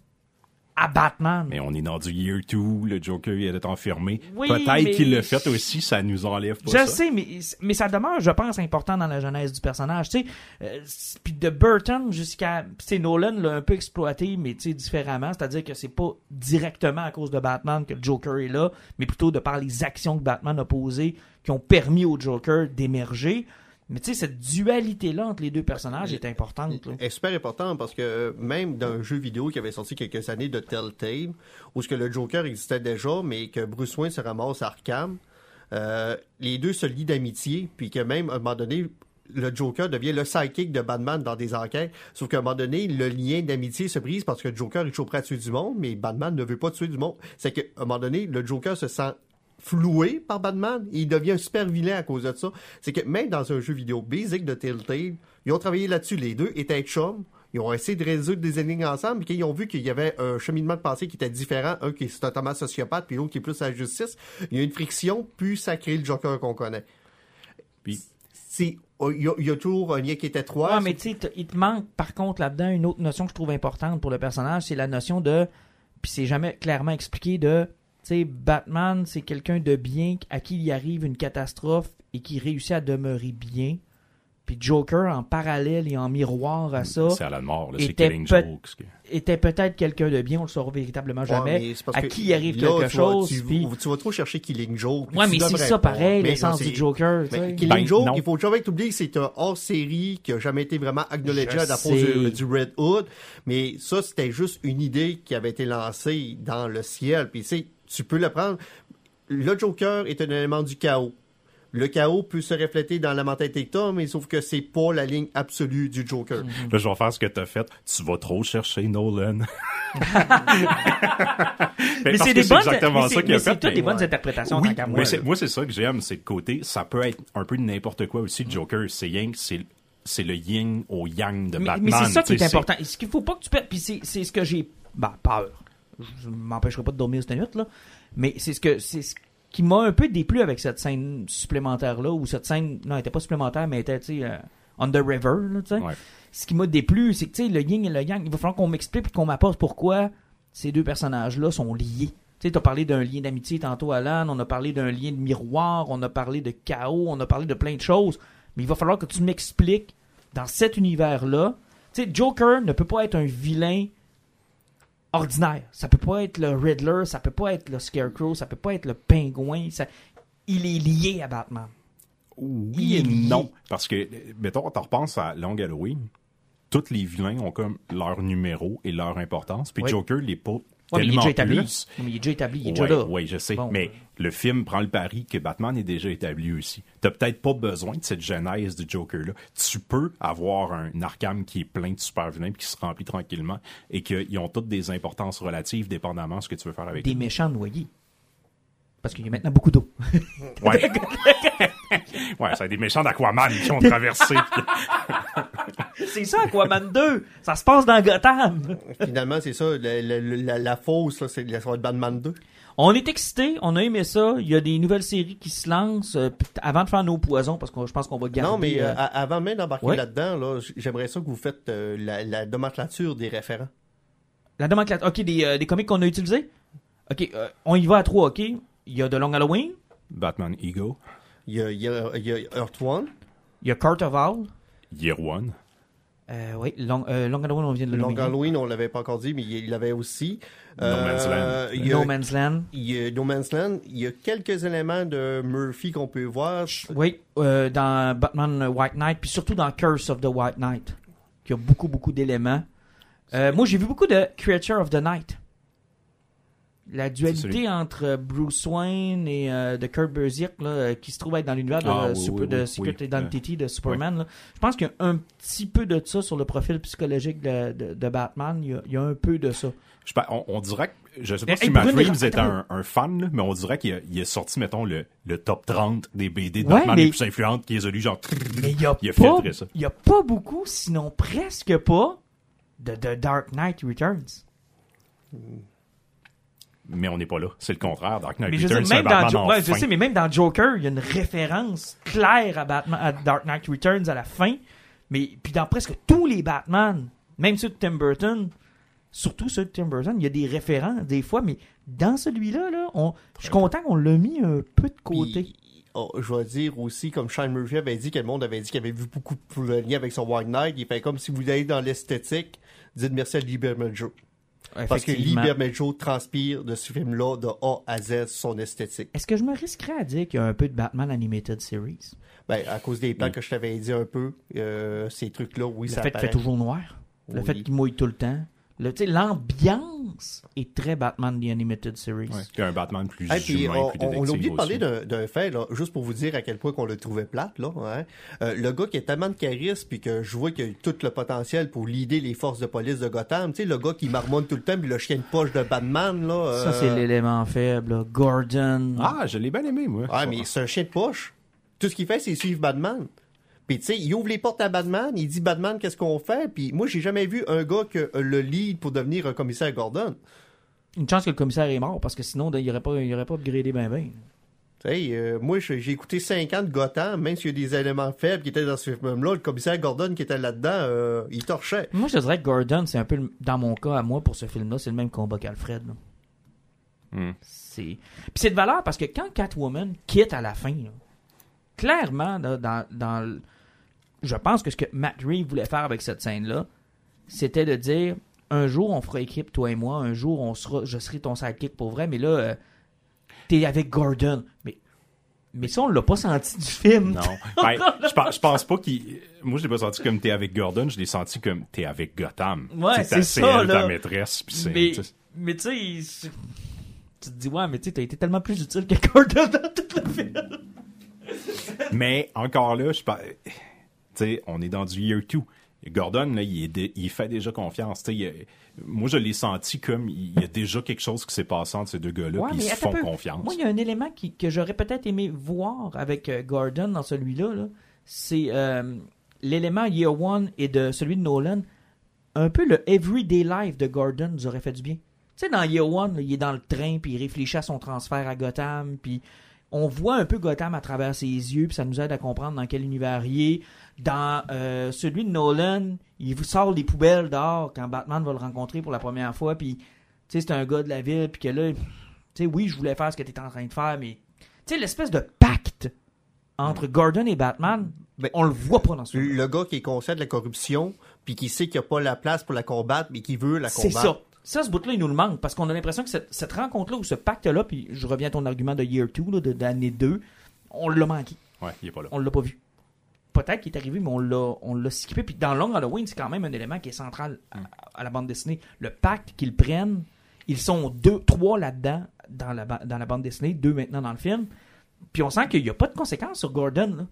à Batman. Mais on est dans du year 2, le Joker il est enfermé. Oui, Peut-être mais- qu'il l'a fait aussi, ça nous enlève pas Je ça. sais, mais, mais ça demeure, je pense, important dans la genèse du personnage. Tu sais, Euh, puis de Burton jusqu'à, tu Nolan l'a un peu exploité, mais tu sais différemment. C'est-à-dire que c'est pas directement à cause de Batman que le Joker est là, mais plutôt de par les actions que Batman a posées qui ont permis au Joker d'émerger. Mais tu sais, cette dualité-là entre les deux personnages est importante. est super important parce que même dans un jeu vidéo qui avait sorti quelques années de Telltale, où ce que le Joker existait déjà, mais que Bruce Wayne se ramasse à Arkham, euh, les deux se lient d'amitié, puis que même à un moment donné, le Joker devient le sidekick de Batman dans des enquêtes. Sauf qu'à un moment donné, le lien d'amitié se brise parce que le Joker est toujours prêt à tuer du monde, mais Batman ne veut pas tuer du monde. C'est qu'à un moment donné, le Joker se sent floué par Batman et il devient un super vilain à cause de ça. C'est que même dans un jeu vidéo basic de Telltale, ils ont travaillé là-dessus. Les deux étaient chums. Ils ont essayé de résoudre des énigmes ensemble, puis quand ils ont vu qu'il y avait un cheminement de pensée qui était différent, un qui est totalement sociopathe, puis l'autre qui est plus à la justice, il y a une friction, puis ça crée le Joker qu'on connaît. Puis- C'est, il y, a, il y a toujours un lien qui est étroit. Ouais, mais tu sais, il te manque par contre là-dedans une autre notion que je trouve importante pour le personnage, c'est la notion de, puis c'est jamais clairement expliqué de, sais, Batman, c'est quelqu'un de bien à qui il arrive une catastrophe et qui réussit à demeurer bien. Puis Joker, en parallèle et en miroir à ça, C'est à la mort, là, c'est était Killing peut- était peut-être quelqu'un de bien, on le saura véritablement jamais. c'est à qui arrive là, quelque tu vas- chose, tu, puis- tu vas trop chercher Killing Joke. Ouais, mais c'est ça pareil, l'essence du c'est- Joker. Killing Ben, Joke, non. il faut jamais oublier que c'est un hors-série qui a jamais été vraiment acknowledgé à la du, du Red Hood. Mais ça, c'était juste une idée qui avait été lancée dans le ciel. Puis, tu sais, tu peux le prendre. Le Joker est un élément du chaos. Le chaos peut se refléter dans la mentalité que t'as, mais sauf que c'est pas la ligne absolue du Joker. Là, je vais faire ce que t'as fait. Tu vas trop chercher Nolan. Mais c'est des bonnes, exactement mais ça qu'il a fait. toutes des mais- bonnes interprétations Oui, moi. mais moi, c'est ça que j'aime, c'est le côté, ça peut être un peu n'importe quoi aussi, le Mm. Joker. C'est que c'est, c'est le yin au yang de mais, Batman. mais c'est ça qui est important. Et ce qu'il faut pas que tu perdes, puis c'est, c'est ce que j'ai, bah, peur. Je m'empêcherai pas de dormir cette nuit, là. Mais c'est ce que, c'est ce qui m'a un peu déplu avec cette scène supplémentaire-là, ou cette scène, non, elle était pas supplémentaire, mais elle était, tu sais, euh, on the river, là, tu sais. Ouais. Ce qui m'a déplu, c'est que, tu sais, le yin et le yang, il va falloir qu'on m'explique et qu'on m'apporte pourquoi ces deux personnages-là sont liés. Tu sais, t'as parlé d'un lien d'amitié tantôt, Alan, on a parlé d'un lien de miroir, on a parlé de chaos, on a parlé de plein de choses, mais il va falloir que tu m'expliques dans cet univers-là, tu sais, Joker ne peut pas être un vilain ordinaire. Ça peut pas être le Riddler, ça peut pas être le Scarecrow, ça peut pas être le Pingouin. ça- Il est lié à Batman. Oui et non. Parce que, mettons, quand on repense à Long Halloween, tous les vilains ont comme leur numéro et leur importance. Puis Oui. Joker pas Ouais, mais il est déjà établi. plus. Mais il est déjà établi, il est Oui, déjà là. oui, je sais. Bon, mais euh, le film prend le pari que Batman est déjà établi aussi. T'as peut-être pas besoin de cette genèse du Joker-là. Tu peux avoir un Arkham qui est plein de super vilains puis qui se remplit tranquillement et qu'ils ont toutes des importances relatives dépendamment de ce que tu veux faire avec des eux. méchants noyés. Parce qu'il y a maintenant beaucoup d'eau. Ouais. ouais, c'est des méchants d'Aquaman qui ont traversé. c'est ça, Aquaman 2. Ça se passe dans Gotham. Finalement, c'est ça. La, la, la, la fausse, c'est, ça va être Batman 2. On est excités, on a aimé ça. Il y a des nouvelles séries qui se lancent euh, avant de faire nos poisons parce que je pense qu'on va garder. Non, mais euh, euh, a- avant même d'embarquer ouais. là-dedans, là, j'aimerais ça que vous faites euh, la, la nomenclature des référents. la nomenclature. Ok, des, euh, des comics qu'on a utilisés? Ok, euh, on y va à trois. Ok, il y a The Long Halloween, Batman Ego, Il y a, il y a, il y a Earth One, il y a Cart of Owl? Year One. Euh, oui, Long, euh, Long Halloween, on vient de le Long. Halloween, on l'avait pas encore dit, mais il l'avait aussi. Euh, No Man's Land. Il y a, No Man's Land. il y a No Man's Land. Il y a quelques éléments de Murphy qu'on peut voir. Oui, euh, dans Batman White Knight, puis surtout dans Curse of the White Knight, qui a beaucoup, beaucoup d'éléments. Euh, moi, j'ai vu beaucoup de Creature of the Night. La dualité entre Bruce Wayne et euh, de Kurt Busiek, là, euh, qui se trouve être dans l'univers de, Ah, euh, oui, Super- oui, de oui, Secret oui. Identity de Superman. là. Je pense qu'il y a un petit peu de ça sur le profil psychologique de, de- de Batman. Il y, a, il y a un peu de ça. Je on, on dirait que, je sais pas Eh, si Matt Reeves est un, un fan, là, mais on dirait qu'il a, il a sorti, mettons, le, le top 30 des BD de Ouais, Batman mais- les plus influentes qui les a lu, genre, Mais il y a, Il a pas, filtré ça. il y a pas beaucoup, sinon presque pas, de, de Dark Knight Returns. Mais on n'est pas là. C'est le contraire. Dark Knight Mais je, sais, Returns, c'est un même dans Batman Jo- ouais, je sais, mais même dans Joker, il y a une référence claire à, Batman, à Dark Knight Returns à la fin. Mais puis dans presque tous les Batman, même ceux de Tim Burton, surtout ceux de Tim Burton, il y a des références des fois, mais dans celui-là, là, on, je suis content qu'on l'a mis un peu de côté. Puis, oh, je vais dire aussi, comme Shane Murphy avait dit, que le monde avait dit qu'il avait vu beaucoup de liens avec son White Knight. Il fait comme si vous allez dans l'esthétique, dites merci à Lee Bermejo. Parce que Effectivement. Bermejo transpire de ce film-là de A à Z son esthétique. Est-ce que je me risquerais à dire qu'il y a un peu de Batman Animated Series? Ben, à cause des plans Oui. que je t'avais dit un peu, euh, ces trucs-là, oui, Le ça fait qu'il apparaît. fait toujours noir. Le Oui. fait qu'il mouille tout le temps. L'ambiance est très Batman The Animated Series. Ouais. Puis un Batman plus Hey, puis humain, on, plus a oublié de parler d'un fait, là, juste pour vous dire à quel point qu'on le trouvait plate. Là, hein. Euh, le gars qui a tellement de charisme puis que je vois qu'il a tout le potentiel pour leader les forces de police de Gotham. Tu sais, le gars qui marmonne tout le temps puis le chien de poche de Batman. Là, Ça, euh, c'est l'élément faible. là. Gordon. Ah, je l'ai bien aimé, moi. Ah, mais c'est un chien de poche. Tout ce qu'il fait, c'est suivre Batman. Puis tu sais, il ouvre les portes à Batman, il dit Batman, qu'est-ce qu'on fait? Puis moi, j'ai jamais vu un gars que le lead pour devenir un commissaire Gordon. Une chance que le commissaire est mort parce que sinon, il n'aurait pas, il aurait pas upgradé ben ben. Tu sais, euh, moi, j'ai écouté 5 ans de Gotham, même s'il y a des éléments faibles qui étaient dans ce film-là, le commissaire Gordon qui était là-dedans, euh, il torchait. Moi, je dirais que Gordon, c'est un peu, le- dans mon cas, à moi, pour ce film-là, c'est le même combat qu'Alfred. Hmm. C'est... Puis c'est de valeur parce que quand Catwoman quitte à la fin, là, clairement, là, dans, dans je pense que ce que Matt Reeves voulait faire avec cette scène-là, c'était de dire un jour on fera équipe, toi et moi, un jour on sera, je serai ton sidekick pour vrai, mais là, euh, t'es avec Gordon. Mais, mais ça, on l'a pas senti du film. Non. Ben, je, pense, je pense pas qu'il. Moi, je l'ai pas senti comme t'es avec Gordon, je l'ai senti comme t'es avec Gotham. Ouais, c'est ça, elle, là. ta maîtresse. Mais, tu sais, mais tu sais, tu te dis, ouais, mais tu sais, t'as été tellement plus utile que Gordon dans tout le film. Mais encore là, je sais, on est dans du year 2. Gordon, là, il, est dé- il fait déjà confiance. Il moi, je l'ai senti comme il y a déjà quelque chose qui s'est passé entre ces deux gars-là, Ouais, puis ils se font confiance. Moi, il y a un élément qui- que j'aurais peut-être aimé voir avec euh, Gordon dans celui-là. là. C'est euh, l'élément Year One et de celui de Nolan. Un peu le everyday life de Gordon nous aurait fait du bien. Tu sais, dans Year One, là, il est dans le train, puis il réfléchit à son transfert à Gotham, puis on voit un peu Gotham à travers ses yeux, puis ça nous aide à comprendre dans quel univers il est. Dans euh, celui de Nolan, il vous sort les poubelles dehors quand Batman va le rencontrer pour la première fois, puis tu sais, c'est un gars de la ville, puis que là, tu oui, je voulais faire ce que tu étais en train de faire, mais tu sais, l'espèce de pacte entre Gordon et Batman, Ben, on le voit pas dans ce film. Le gars qui est conscient de la corruption, puis qui sait qu'il n'y a pas la place pour la combattre, mais qui veut la C'est combattre. ça. Ça, ce bout-là, il nous le manque parce qu'on a l'impression que cette, cette rencontre-là ou ce pacte-là, puis je reviens à ton argument de Year 2, là, de- d'année 2, on l'a manqué. Ouais, il est pas là. On l'a pas vu. Peut-être qu'il est arrivé, mais on l'a, on l'a skippé. Puis dans Long Halloween, c'est quand même un élément qui est central à, à la bande dessinée. Le pacte qu'ils prennent, ils sont deux, trois là-dedans dans la, dans la bande dessinée, deux maintenant dans le film. Puis on sent qu'il n'y a pas de conséquences sur Gordon. Là.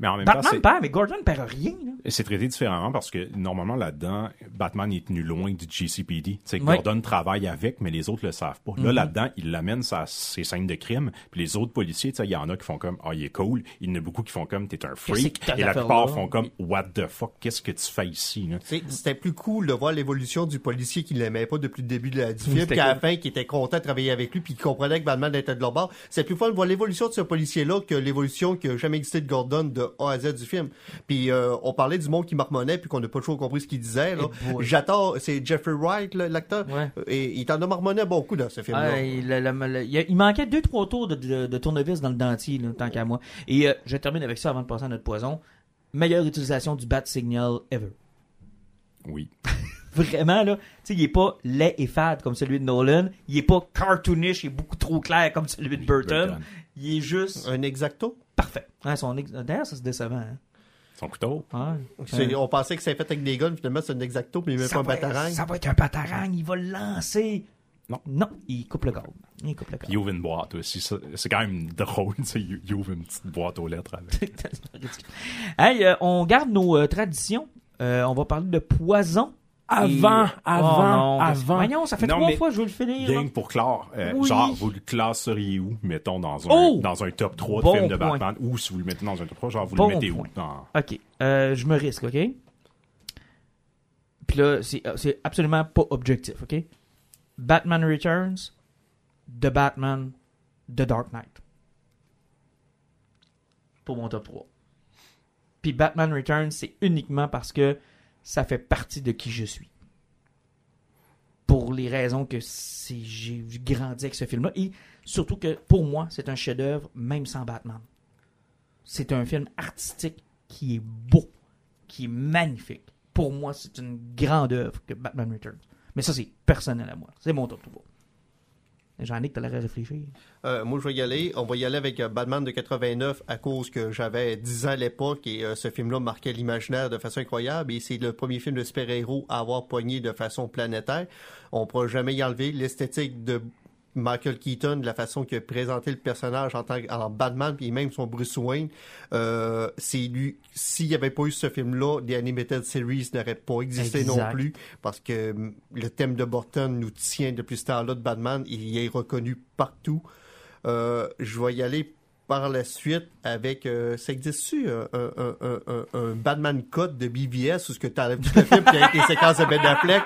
Mais en même temps, Batman c'est- perd, mais Gordon perd rien. là. c'est traité différemment parce que normalement là-dedans, Batman est tenu loin du GCPD. Tu sais, Ouais. Gordon travaille avec, mais les autres le savent pas. Là, là-dedans, il l'amène à ses scènes de crime, puis les autres policiers, tu sais, il y en a qui font comme, ah, il est cool. Il y en a beaucoup qui font comme, t'es un freak. Et la plupart là? font comme, what the fuck, qu'est-ce que tu fais ici, C'était plus cool de voir l'évolution du policier qui l'aimait pas depuis le début de la, du film, C'était puis à la cool. fin, qui était content de travailler avec lui, puis qui comprenait que Batman était de leur bord. C'est plus fun de voir l'évolution de ce policier-là que l'évolution qui a jamais existé de Gordon de A à Z du film. Puis euh, on parlait du monde qui marmonnait, puis qu'on n'a pas toujours compris ce qu'il disait. Là. Eh. J'attends, c'est Jeffrey Wright, là, l'acteur, Ouais. et il t'en a marmonné beaucoup dans ce film-là. Ah, il, le- le- le- il y a- il manquait deux, trois tours de, de- de tournevis dans le dentier, là, tant qu'à moi. Et euh, je termine avec ça avant de passer à notre poison. Meilleure utilisation du bat signal ever. Oui. Vraiment, là, tu sais, il est pas laid et fade comme celui de Nolan. Il est pas cartoonish, il est beaucoup trop clair comme celui de Burton. Burton. Il est juste Un exacto? parfait. Hein, son ex- D'ailleurs, ça c'est décevant. Hein? Son couteau? Ouais. On pensait que c'était fait avec des guns, finalement c'est un exacto, mais même ça, pas un va, batarang. ça va être un batarang, il va le lancer. Non. Non, il coupe le câble. Il coupe le câble. Il ouvre une boîte aussi. Ça, C'est quand même drôle, sais, il il ouvre une petite boîte aux lettres avec. C'est tellement ridicule. Hey, euh, on garde nos euh, traditions. Euh, on va parler de poison. Avant, avant, Oh non, avant. Voyons, ça fait Non, trois mais- fois que je veux le finir. Gang pour clore, euh, Oui. genre, vous le classeriez où, mettons, dans un, Oh! dans un top 3 de Bon films de point. Batman, ou si vous le mettez dans un top 3, genre, vous Bon le mettez point. où? Dans... Ok, euh, je me risque, ok? Puis là, c'est euh, c'est absolument pas objectif, ok? Batman Returns, The Batman, The Dark Knight. Pour mon top 3. Puis Batman Returns, c'est uniquement parce que ça fait partie de qui je suis. Pour les raisons que j'ai grandi avec ce film-là. Et surtout que pour moi, c'est un chef-d'œuvre, même sans Batman. C'est un film artistique qui est beau, qui est magnifique. Pour moi, c'est une grande œuvre que Batman Returns. Mais ça, c'est personnel à moi. C'est mon top 3. Jean-Nic, t'as l'air réfléchir. Euh, moi, je vais y aller. On va y aller avec euh, Batman de 89 à cause que j'avais 10 ans à l'époque et euh, ce film-là marquait l'imaginaire de façon incroyable et c'est le premier film de super-héros à avoir poigné de façon planétaire. On pourra jamais y enlever l'esthétique de Michael Keaton, de la façon qu'il a présenté le personnage en tant que en Batman puis même son Bruce Wayne. Euh, c'est lui. S'il n'y avait pas eu ce film-là, The Animated Series n'aurait pas existé Exact. non plus parce que hum, le thème de Burton nous tient depuis ce temps-là de Batman. Il est reconnu partout. Euh, je vais y aller par la suite avec euh, ça existe-tu euh, un, un, un, un, Batman Cut de BBS où ce que tu enlèves tout le film puis avec les séquences de Ben Affleck?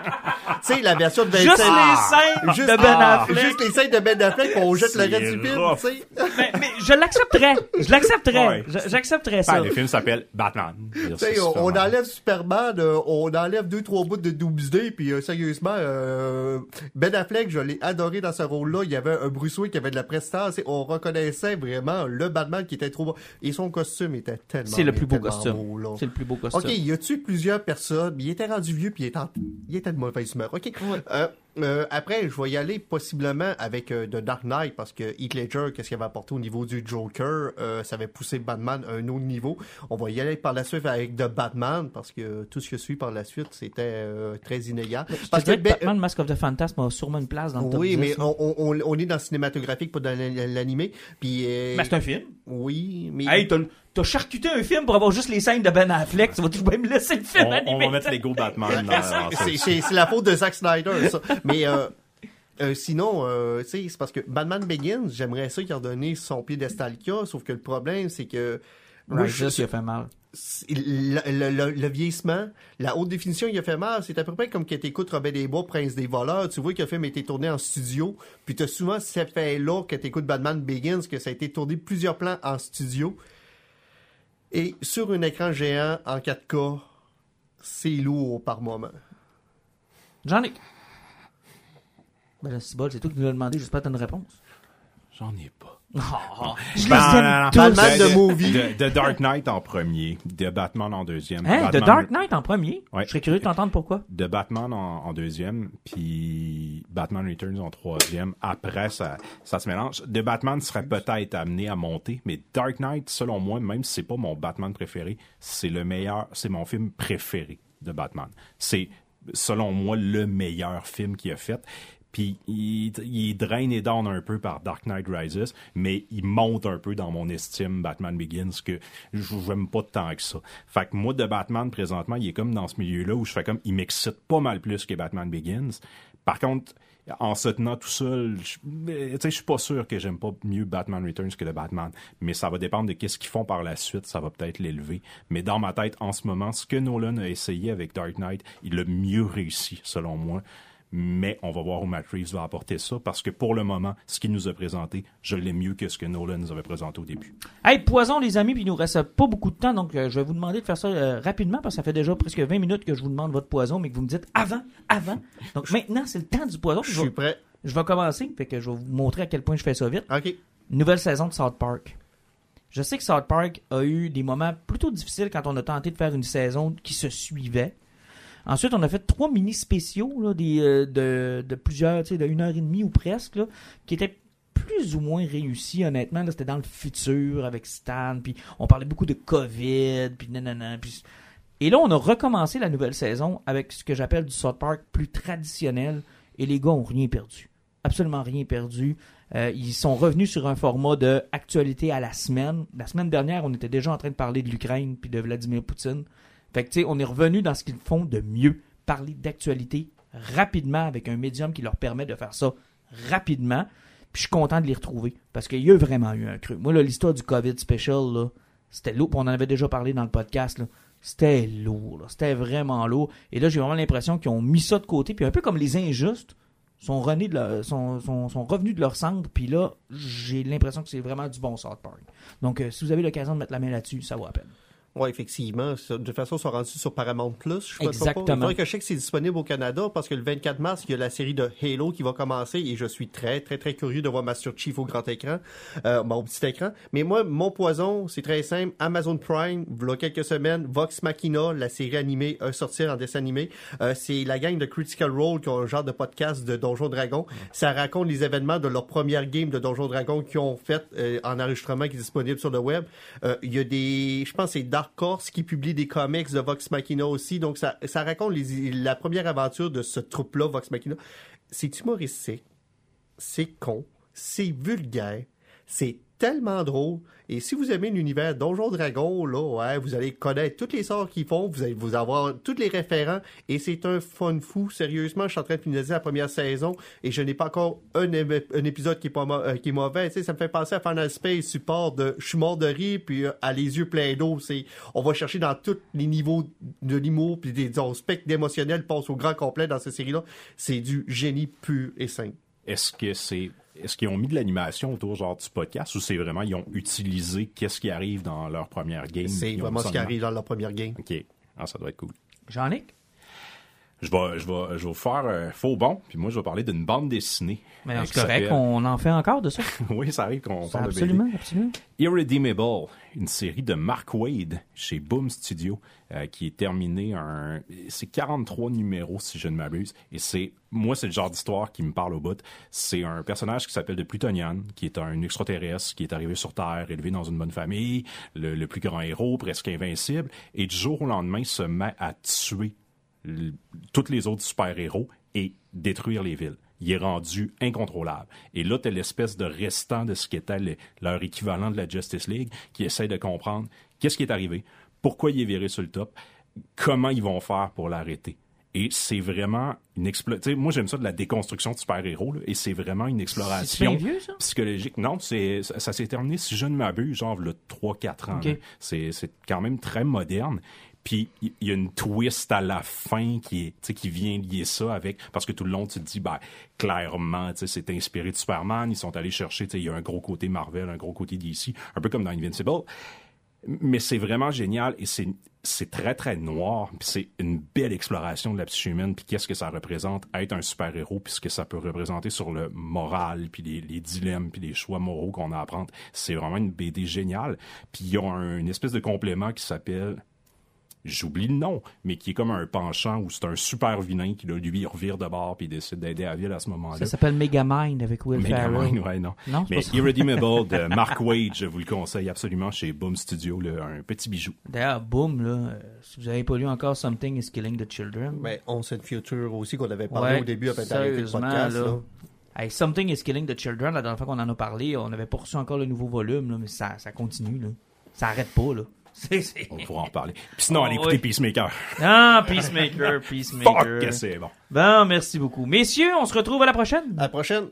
Tu sais la version de 25 Juste les scènes Juste- de Ben ah, Affleck. juste les scènes de Ben Affleck on jette le reste du film tu sais mais, mais je l'accepterais. Je l'accepterais. Ouais. J'accepterais ça. Ben, le film s'appelle Batman. Tu sais, on, on enlève Superman, euh, on enlève deux trois bouts de Doomsday, puis euh, sérieusement, euh, Ben Affleck, je l'ai adoré dans ce rôle-là. Il y avait un Bruce Wayne qui avait de la prestance, et on reconnaissait vraiment le Batman qui était trop Et son costume était tellement C'est le plus beau costume. C'est le plus beau costume. Ok, y a-tu plusieurs personnes, il était rendu vieux, puis il était, en- il était de mauvaise humeur. Ok. Euh, euh, après, je vais y aller possiblement avec euh, The Dark Knight parce que Heath Ledger, qu'est-ce qu'il avait apporté au niveau du Joker, euh, ça avait poussé Batman à un autre niveau. On va y aller par la suite avec The Batman parce que tout ce que suit par la suite, c'était euh, très inégal. Parce que ben, Batman Mask of the Phantasm a sûrement une place dans le top oui, 10, mais on, on, on est dans le cinématographique, pas dans l'animé. Puis Mais c'est un film. oui, mais Hey, t'as t'as charcuté un film pour avoir juste les scènes de Ben Affleck. Tu vas tout de même laisser le film On, on animé. va mettre Lego Batman c'est la faute de Zack Snyder, ça. Mais euh, euh, sinon, euh, tu sais, c'est parce que Batman Begins, j'aimerais ça qu'il a donné son piédestal qu'il a, sauf que le problème, c'est que moi, je- Righteous, il a fait mal. le, le- le- le vieillissement, la haute définition, il a fait mal. C'est à peu près comme quand t'écoutes Robert des Bois, Prince des voleurs. Tu vois que le film a été tourné en studio. Puis t'as souvent cet fait-là que t'écoutes Batman Begins, que ça a été tourné plusieurs plans en studio. Et sur un écran géant en 4K, c'est lourd par moment. J'en ai. Ben c'est bon, c'est toi qui nous l'as demandé. J'espère que t'as une réponse. J'en ai pas. Oh, je les Ben, aime non, tous. Batman de movie. De, de Dark Knight en premier, de Batman en deuxième. Hein, The Batman- Dark Knight en premier? Ouais. Je serais curieux de t'entendre pourquoi. de Batman en, en deuxième, puis Batman Returns en troisième. Après, ça, ça se mélange. De Batman serait peut-être amené à monter, mais Dark Knight, selon moi, même si c'est pas mon Batman préféré, c'est le meilleur, c'est mon film préféré de Batman. C'est, selon moi, le meilleur film qu'il a fait. Il, il est drainé un peu par Dark Knight Rises, mais il monte un peu dans mon estime Batman Begins que j'aime pas tant que ça. Fait que moi de Batman présentement, il est comme dans ce milieu-là où je fais comme il m'excite pas mal plus que Batman Begins. Par contre, en se tenant tout seul, je sais, je suis pas sûr que j'aime pas mieux Batman Returns que le Batman, mais ça va dépendre de qu'est-ce qu'ils font par la suite, ça va peut-être l'élever. Mais dans ma tête, en ce moment, ce que Nolan a essayé avec Dark Knight, il l'a mieux réussi, selon moi. Mais on va voir où Matt Reeves va apporter ça, parce que pour le moment, ce qu'il nous a présenté, je l'aime mieux que ce que Nolan nous avait présenté au début. Hey, poison, les amis, puis il nous reste pas beaucoup de temps, donc euh, je vais vous demander de faire ça euh, rapidement, parce que ça fait déjà presque 20 minutes que je vous demande votre poison, mais que vous me dites avant, avant. Donc maintenant, c'est le temps du poison. Je Je suis prêt. je vais commencer, fait que je vais vous montrer à quel point je fais ça vite. OK. Nouvelle saison de South Park. Je sais que South Park a eu des moments plutôt difficiles quand on a tenté de faire une saison qui se suivait. Ensuite, on a fait trois mini spéciaux euh, de, plusieurs, tu sais, de une heure et demie ou presque, qui étaient plus ou moins réussis, honnêtement. C'était dans le futur avec Stan, puis on parlait beaucoup de COVID, puis nanana. Et là, on a recommencé la nouvelle saison avec ce que j'appelle du South Park plus traditionnel, et les gars ont rien perdu. Absolument rien perdu. Euh, ils sont revenus sur un format de actualité à la semaine. La semaine dernière, on était déjà en train de parler de l'Ukraine puis de Vladimir Poutine. Fait que, tu sais, on est revenu dans ce qu'ils font de mieux. Parler d'actualité rapidement avec un médium qui leur permet de faire ça rapidement. Puis je suis content de les retrouver parce qu'il y a vraiment eu un creux. Moi, l'histoire du COVID special, là, c'était lourd. On en avait déjà parlé dans le podcast. là. C'était lourd. là. C'était vraiment lourd. Et là, j'ai vraiment l'impression qu'ils ont mis ça de côté. Puis un peu comme les injustes sont revenus de leur centre. Puis là, j'ai l'impression que c'est vraiment du bon South Park. Donc, euh, si vous avez l'occasion de mettre la main là-dessus, ça vaut la peine. Oui, effectivement. De toute façon, ils sont rendus sur Paramount Plus. Je me trompe pas. Exactement. Il que je sais que c'est disponible au Canada parce que le 24 mars, il y a la série de Halo qui va commencer et je suis très, très, très curieux de voir Master Chief au grand écran, euh, bon, au petit écran. Mais moi, mon poison, c'est très simple. Amazon Prime, il y a quelques semaines, Vox Machina, la série animée, euh, sortir en dessin animé. Euh, c'est la gang de Critical Role qui ont un genre de podcast de Donjon Dragon. Ça raconte les événements de leur première game de Donjon Dragon qu'ils ont fait euh, en enregistrement qui est disponible sur le web. Euh, Il y a des, je pense, c'est Dark Horse qui publie des comics de Vox Machina aussi. Donc ça, raconte la première aventure de ce troupe-là, Vox Machina. C'est humoristique, c'est con, c'est vulgaire, c'est tellement drôle. Et si vous aimez l'univers Donjon Dragon, là, ouais, vous allez connaître toutes les sorts qu'ils font, vous allez vous avoir tous les référents, et c'est un fun fou. Sérieusement, je suis en train de finaliser la première saison, et je n'ai pas encore un, ép- un épisode qui est pas euh, qui est mauvais. Tu sais, ça me fait penser à Final Space, support de je de rire, puis euh, à les yeux pleins d'eau. C'est, on va chercher dans tous les niveaux de l'humour, puis des disons, spectre d'émotionnel passe au grand complet dans cette série-là. C'est du génie pur et simple. Est-ce que c'est est-ce qu'ils ont mis de l'animation autour genre du podcast ou c'est vraiment ils ont utilisé qu'est-ce qui arrive dans leur première game C'est vraiment ce qui arrive dans leur première game. OK. Ah, ça doit être cool. Jean-Nic? Je vais, je vais, je vais faire un faux bon, puis moi je vais parler d'une bande dessinée. Mais euh, c'est correct, s'appelle- on en fait encore de ça? oui, ça arrive qu'on parle de BD. absolument, absolument. Irredeemable, une série de Mark Wade chez Boom Studio euh, qui est terminée un c'est 43 numéros si je ne m'abuse et c'est moi c'est le genre d'histoire qui me parle au bout. C'est un personnage qui s'appelle The Plutonian qui est un extraterrestre qui est arrivé sur Terre, élevé dans une bonne famille, le, le plus grand héros, presque invincible et du jour au lendemain se met à tuer tous les autres super-héros et détruire les villes. Il est rendu incontrôlable. Et là, t'as l'espèce de restant de ce qu'était le- leur équivalent de la Justice League qui essaie de comprendre qu'est-ce qui est arrivé, pourquoi il est viré sur le top, comment ils vont faire pour l'arrêter. Et c'est vraiment une exploration. Moi, j'aime ça de la déconstruction de super-héros, et c'est vraiment une exploration bien vieux, ça? psychologique. Non, c'est ça, ça s'est terminé, si je ne m'abuse, genre le 3-4 ans. Ok. là. C'est c'est quand même très moderne. Puis il y, a une twist à la fin qui est, qui vient lier ça avec parce que tout le long tu te dis ben clairement, c'est inspiré de Superman, ils sont allés chercher, il y a un gros côté Marvel, un gros côté DC, un peu comme dans Invincible. Mais c'est vraiment génial et c'est c'est très très noir, puis c'est une belle exploration de la psyché humaine, puis qu'est-ce que ça représente être un super-héros, puis ce que ça peut représenter sur le moral, puis les, dilemmes, puis les choix moraux qu'on a à prendre. C'est vraiment une BD géniale. Puis il y a un, une espèce de complément qui s'appelle j'oublie le nom, mais qui est comme un penchant où c'est un super vilain qui, là, lui, revire de bord puis il décide d'aider Avil à ce moment-là. Ça s'appelle Megamind avec Will Ferrell. Megamind, ouais, non. Mais. Irredeemable de Mark Wade, je vous le conseille absolument chez Boom Studio, là, un petit bijou. D'ailleurs, boum, là, euh, si vous n'avez pas lu encore Something is Killing the Children. Mais on sait Future aussi qu'on avait parlé Ouais, au début après d'arrêter le podcast. là. là. Hey, Something is Killing the Children, la dernière fois qu'on en a parlé, on avait pas reçu encore le nouveau volume, là, mais ça, ça continue. Là. Ça arrête pas. Là. C'est, c'est... On pourra en parler. Puis sinon, allez Oh, écouter oui. Peacemaker. Ah, Peacemaker, Peacemaker. Fuck que c'est bon. Bon, merci beaucoup. Messieurs, on se retrouve à la prochaine. À la prochaine.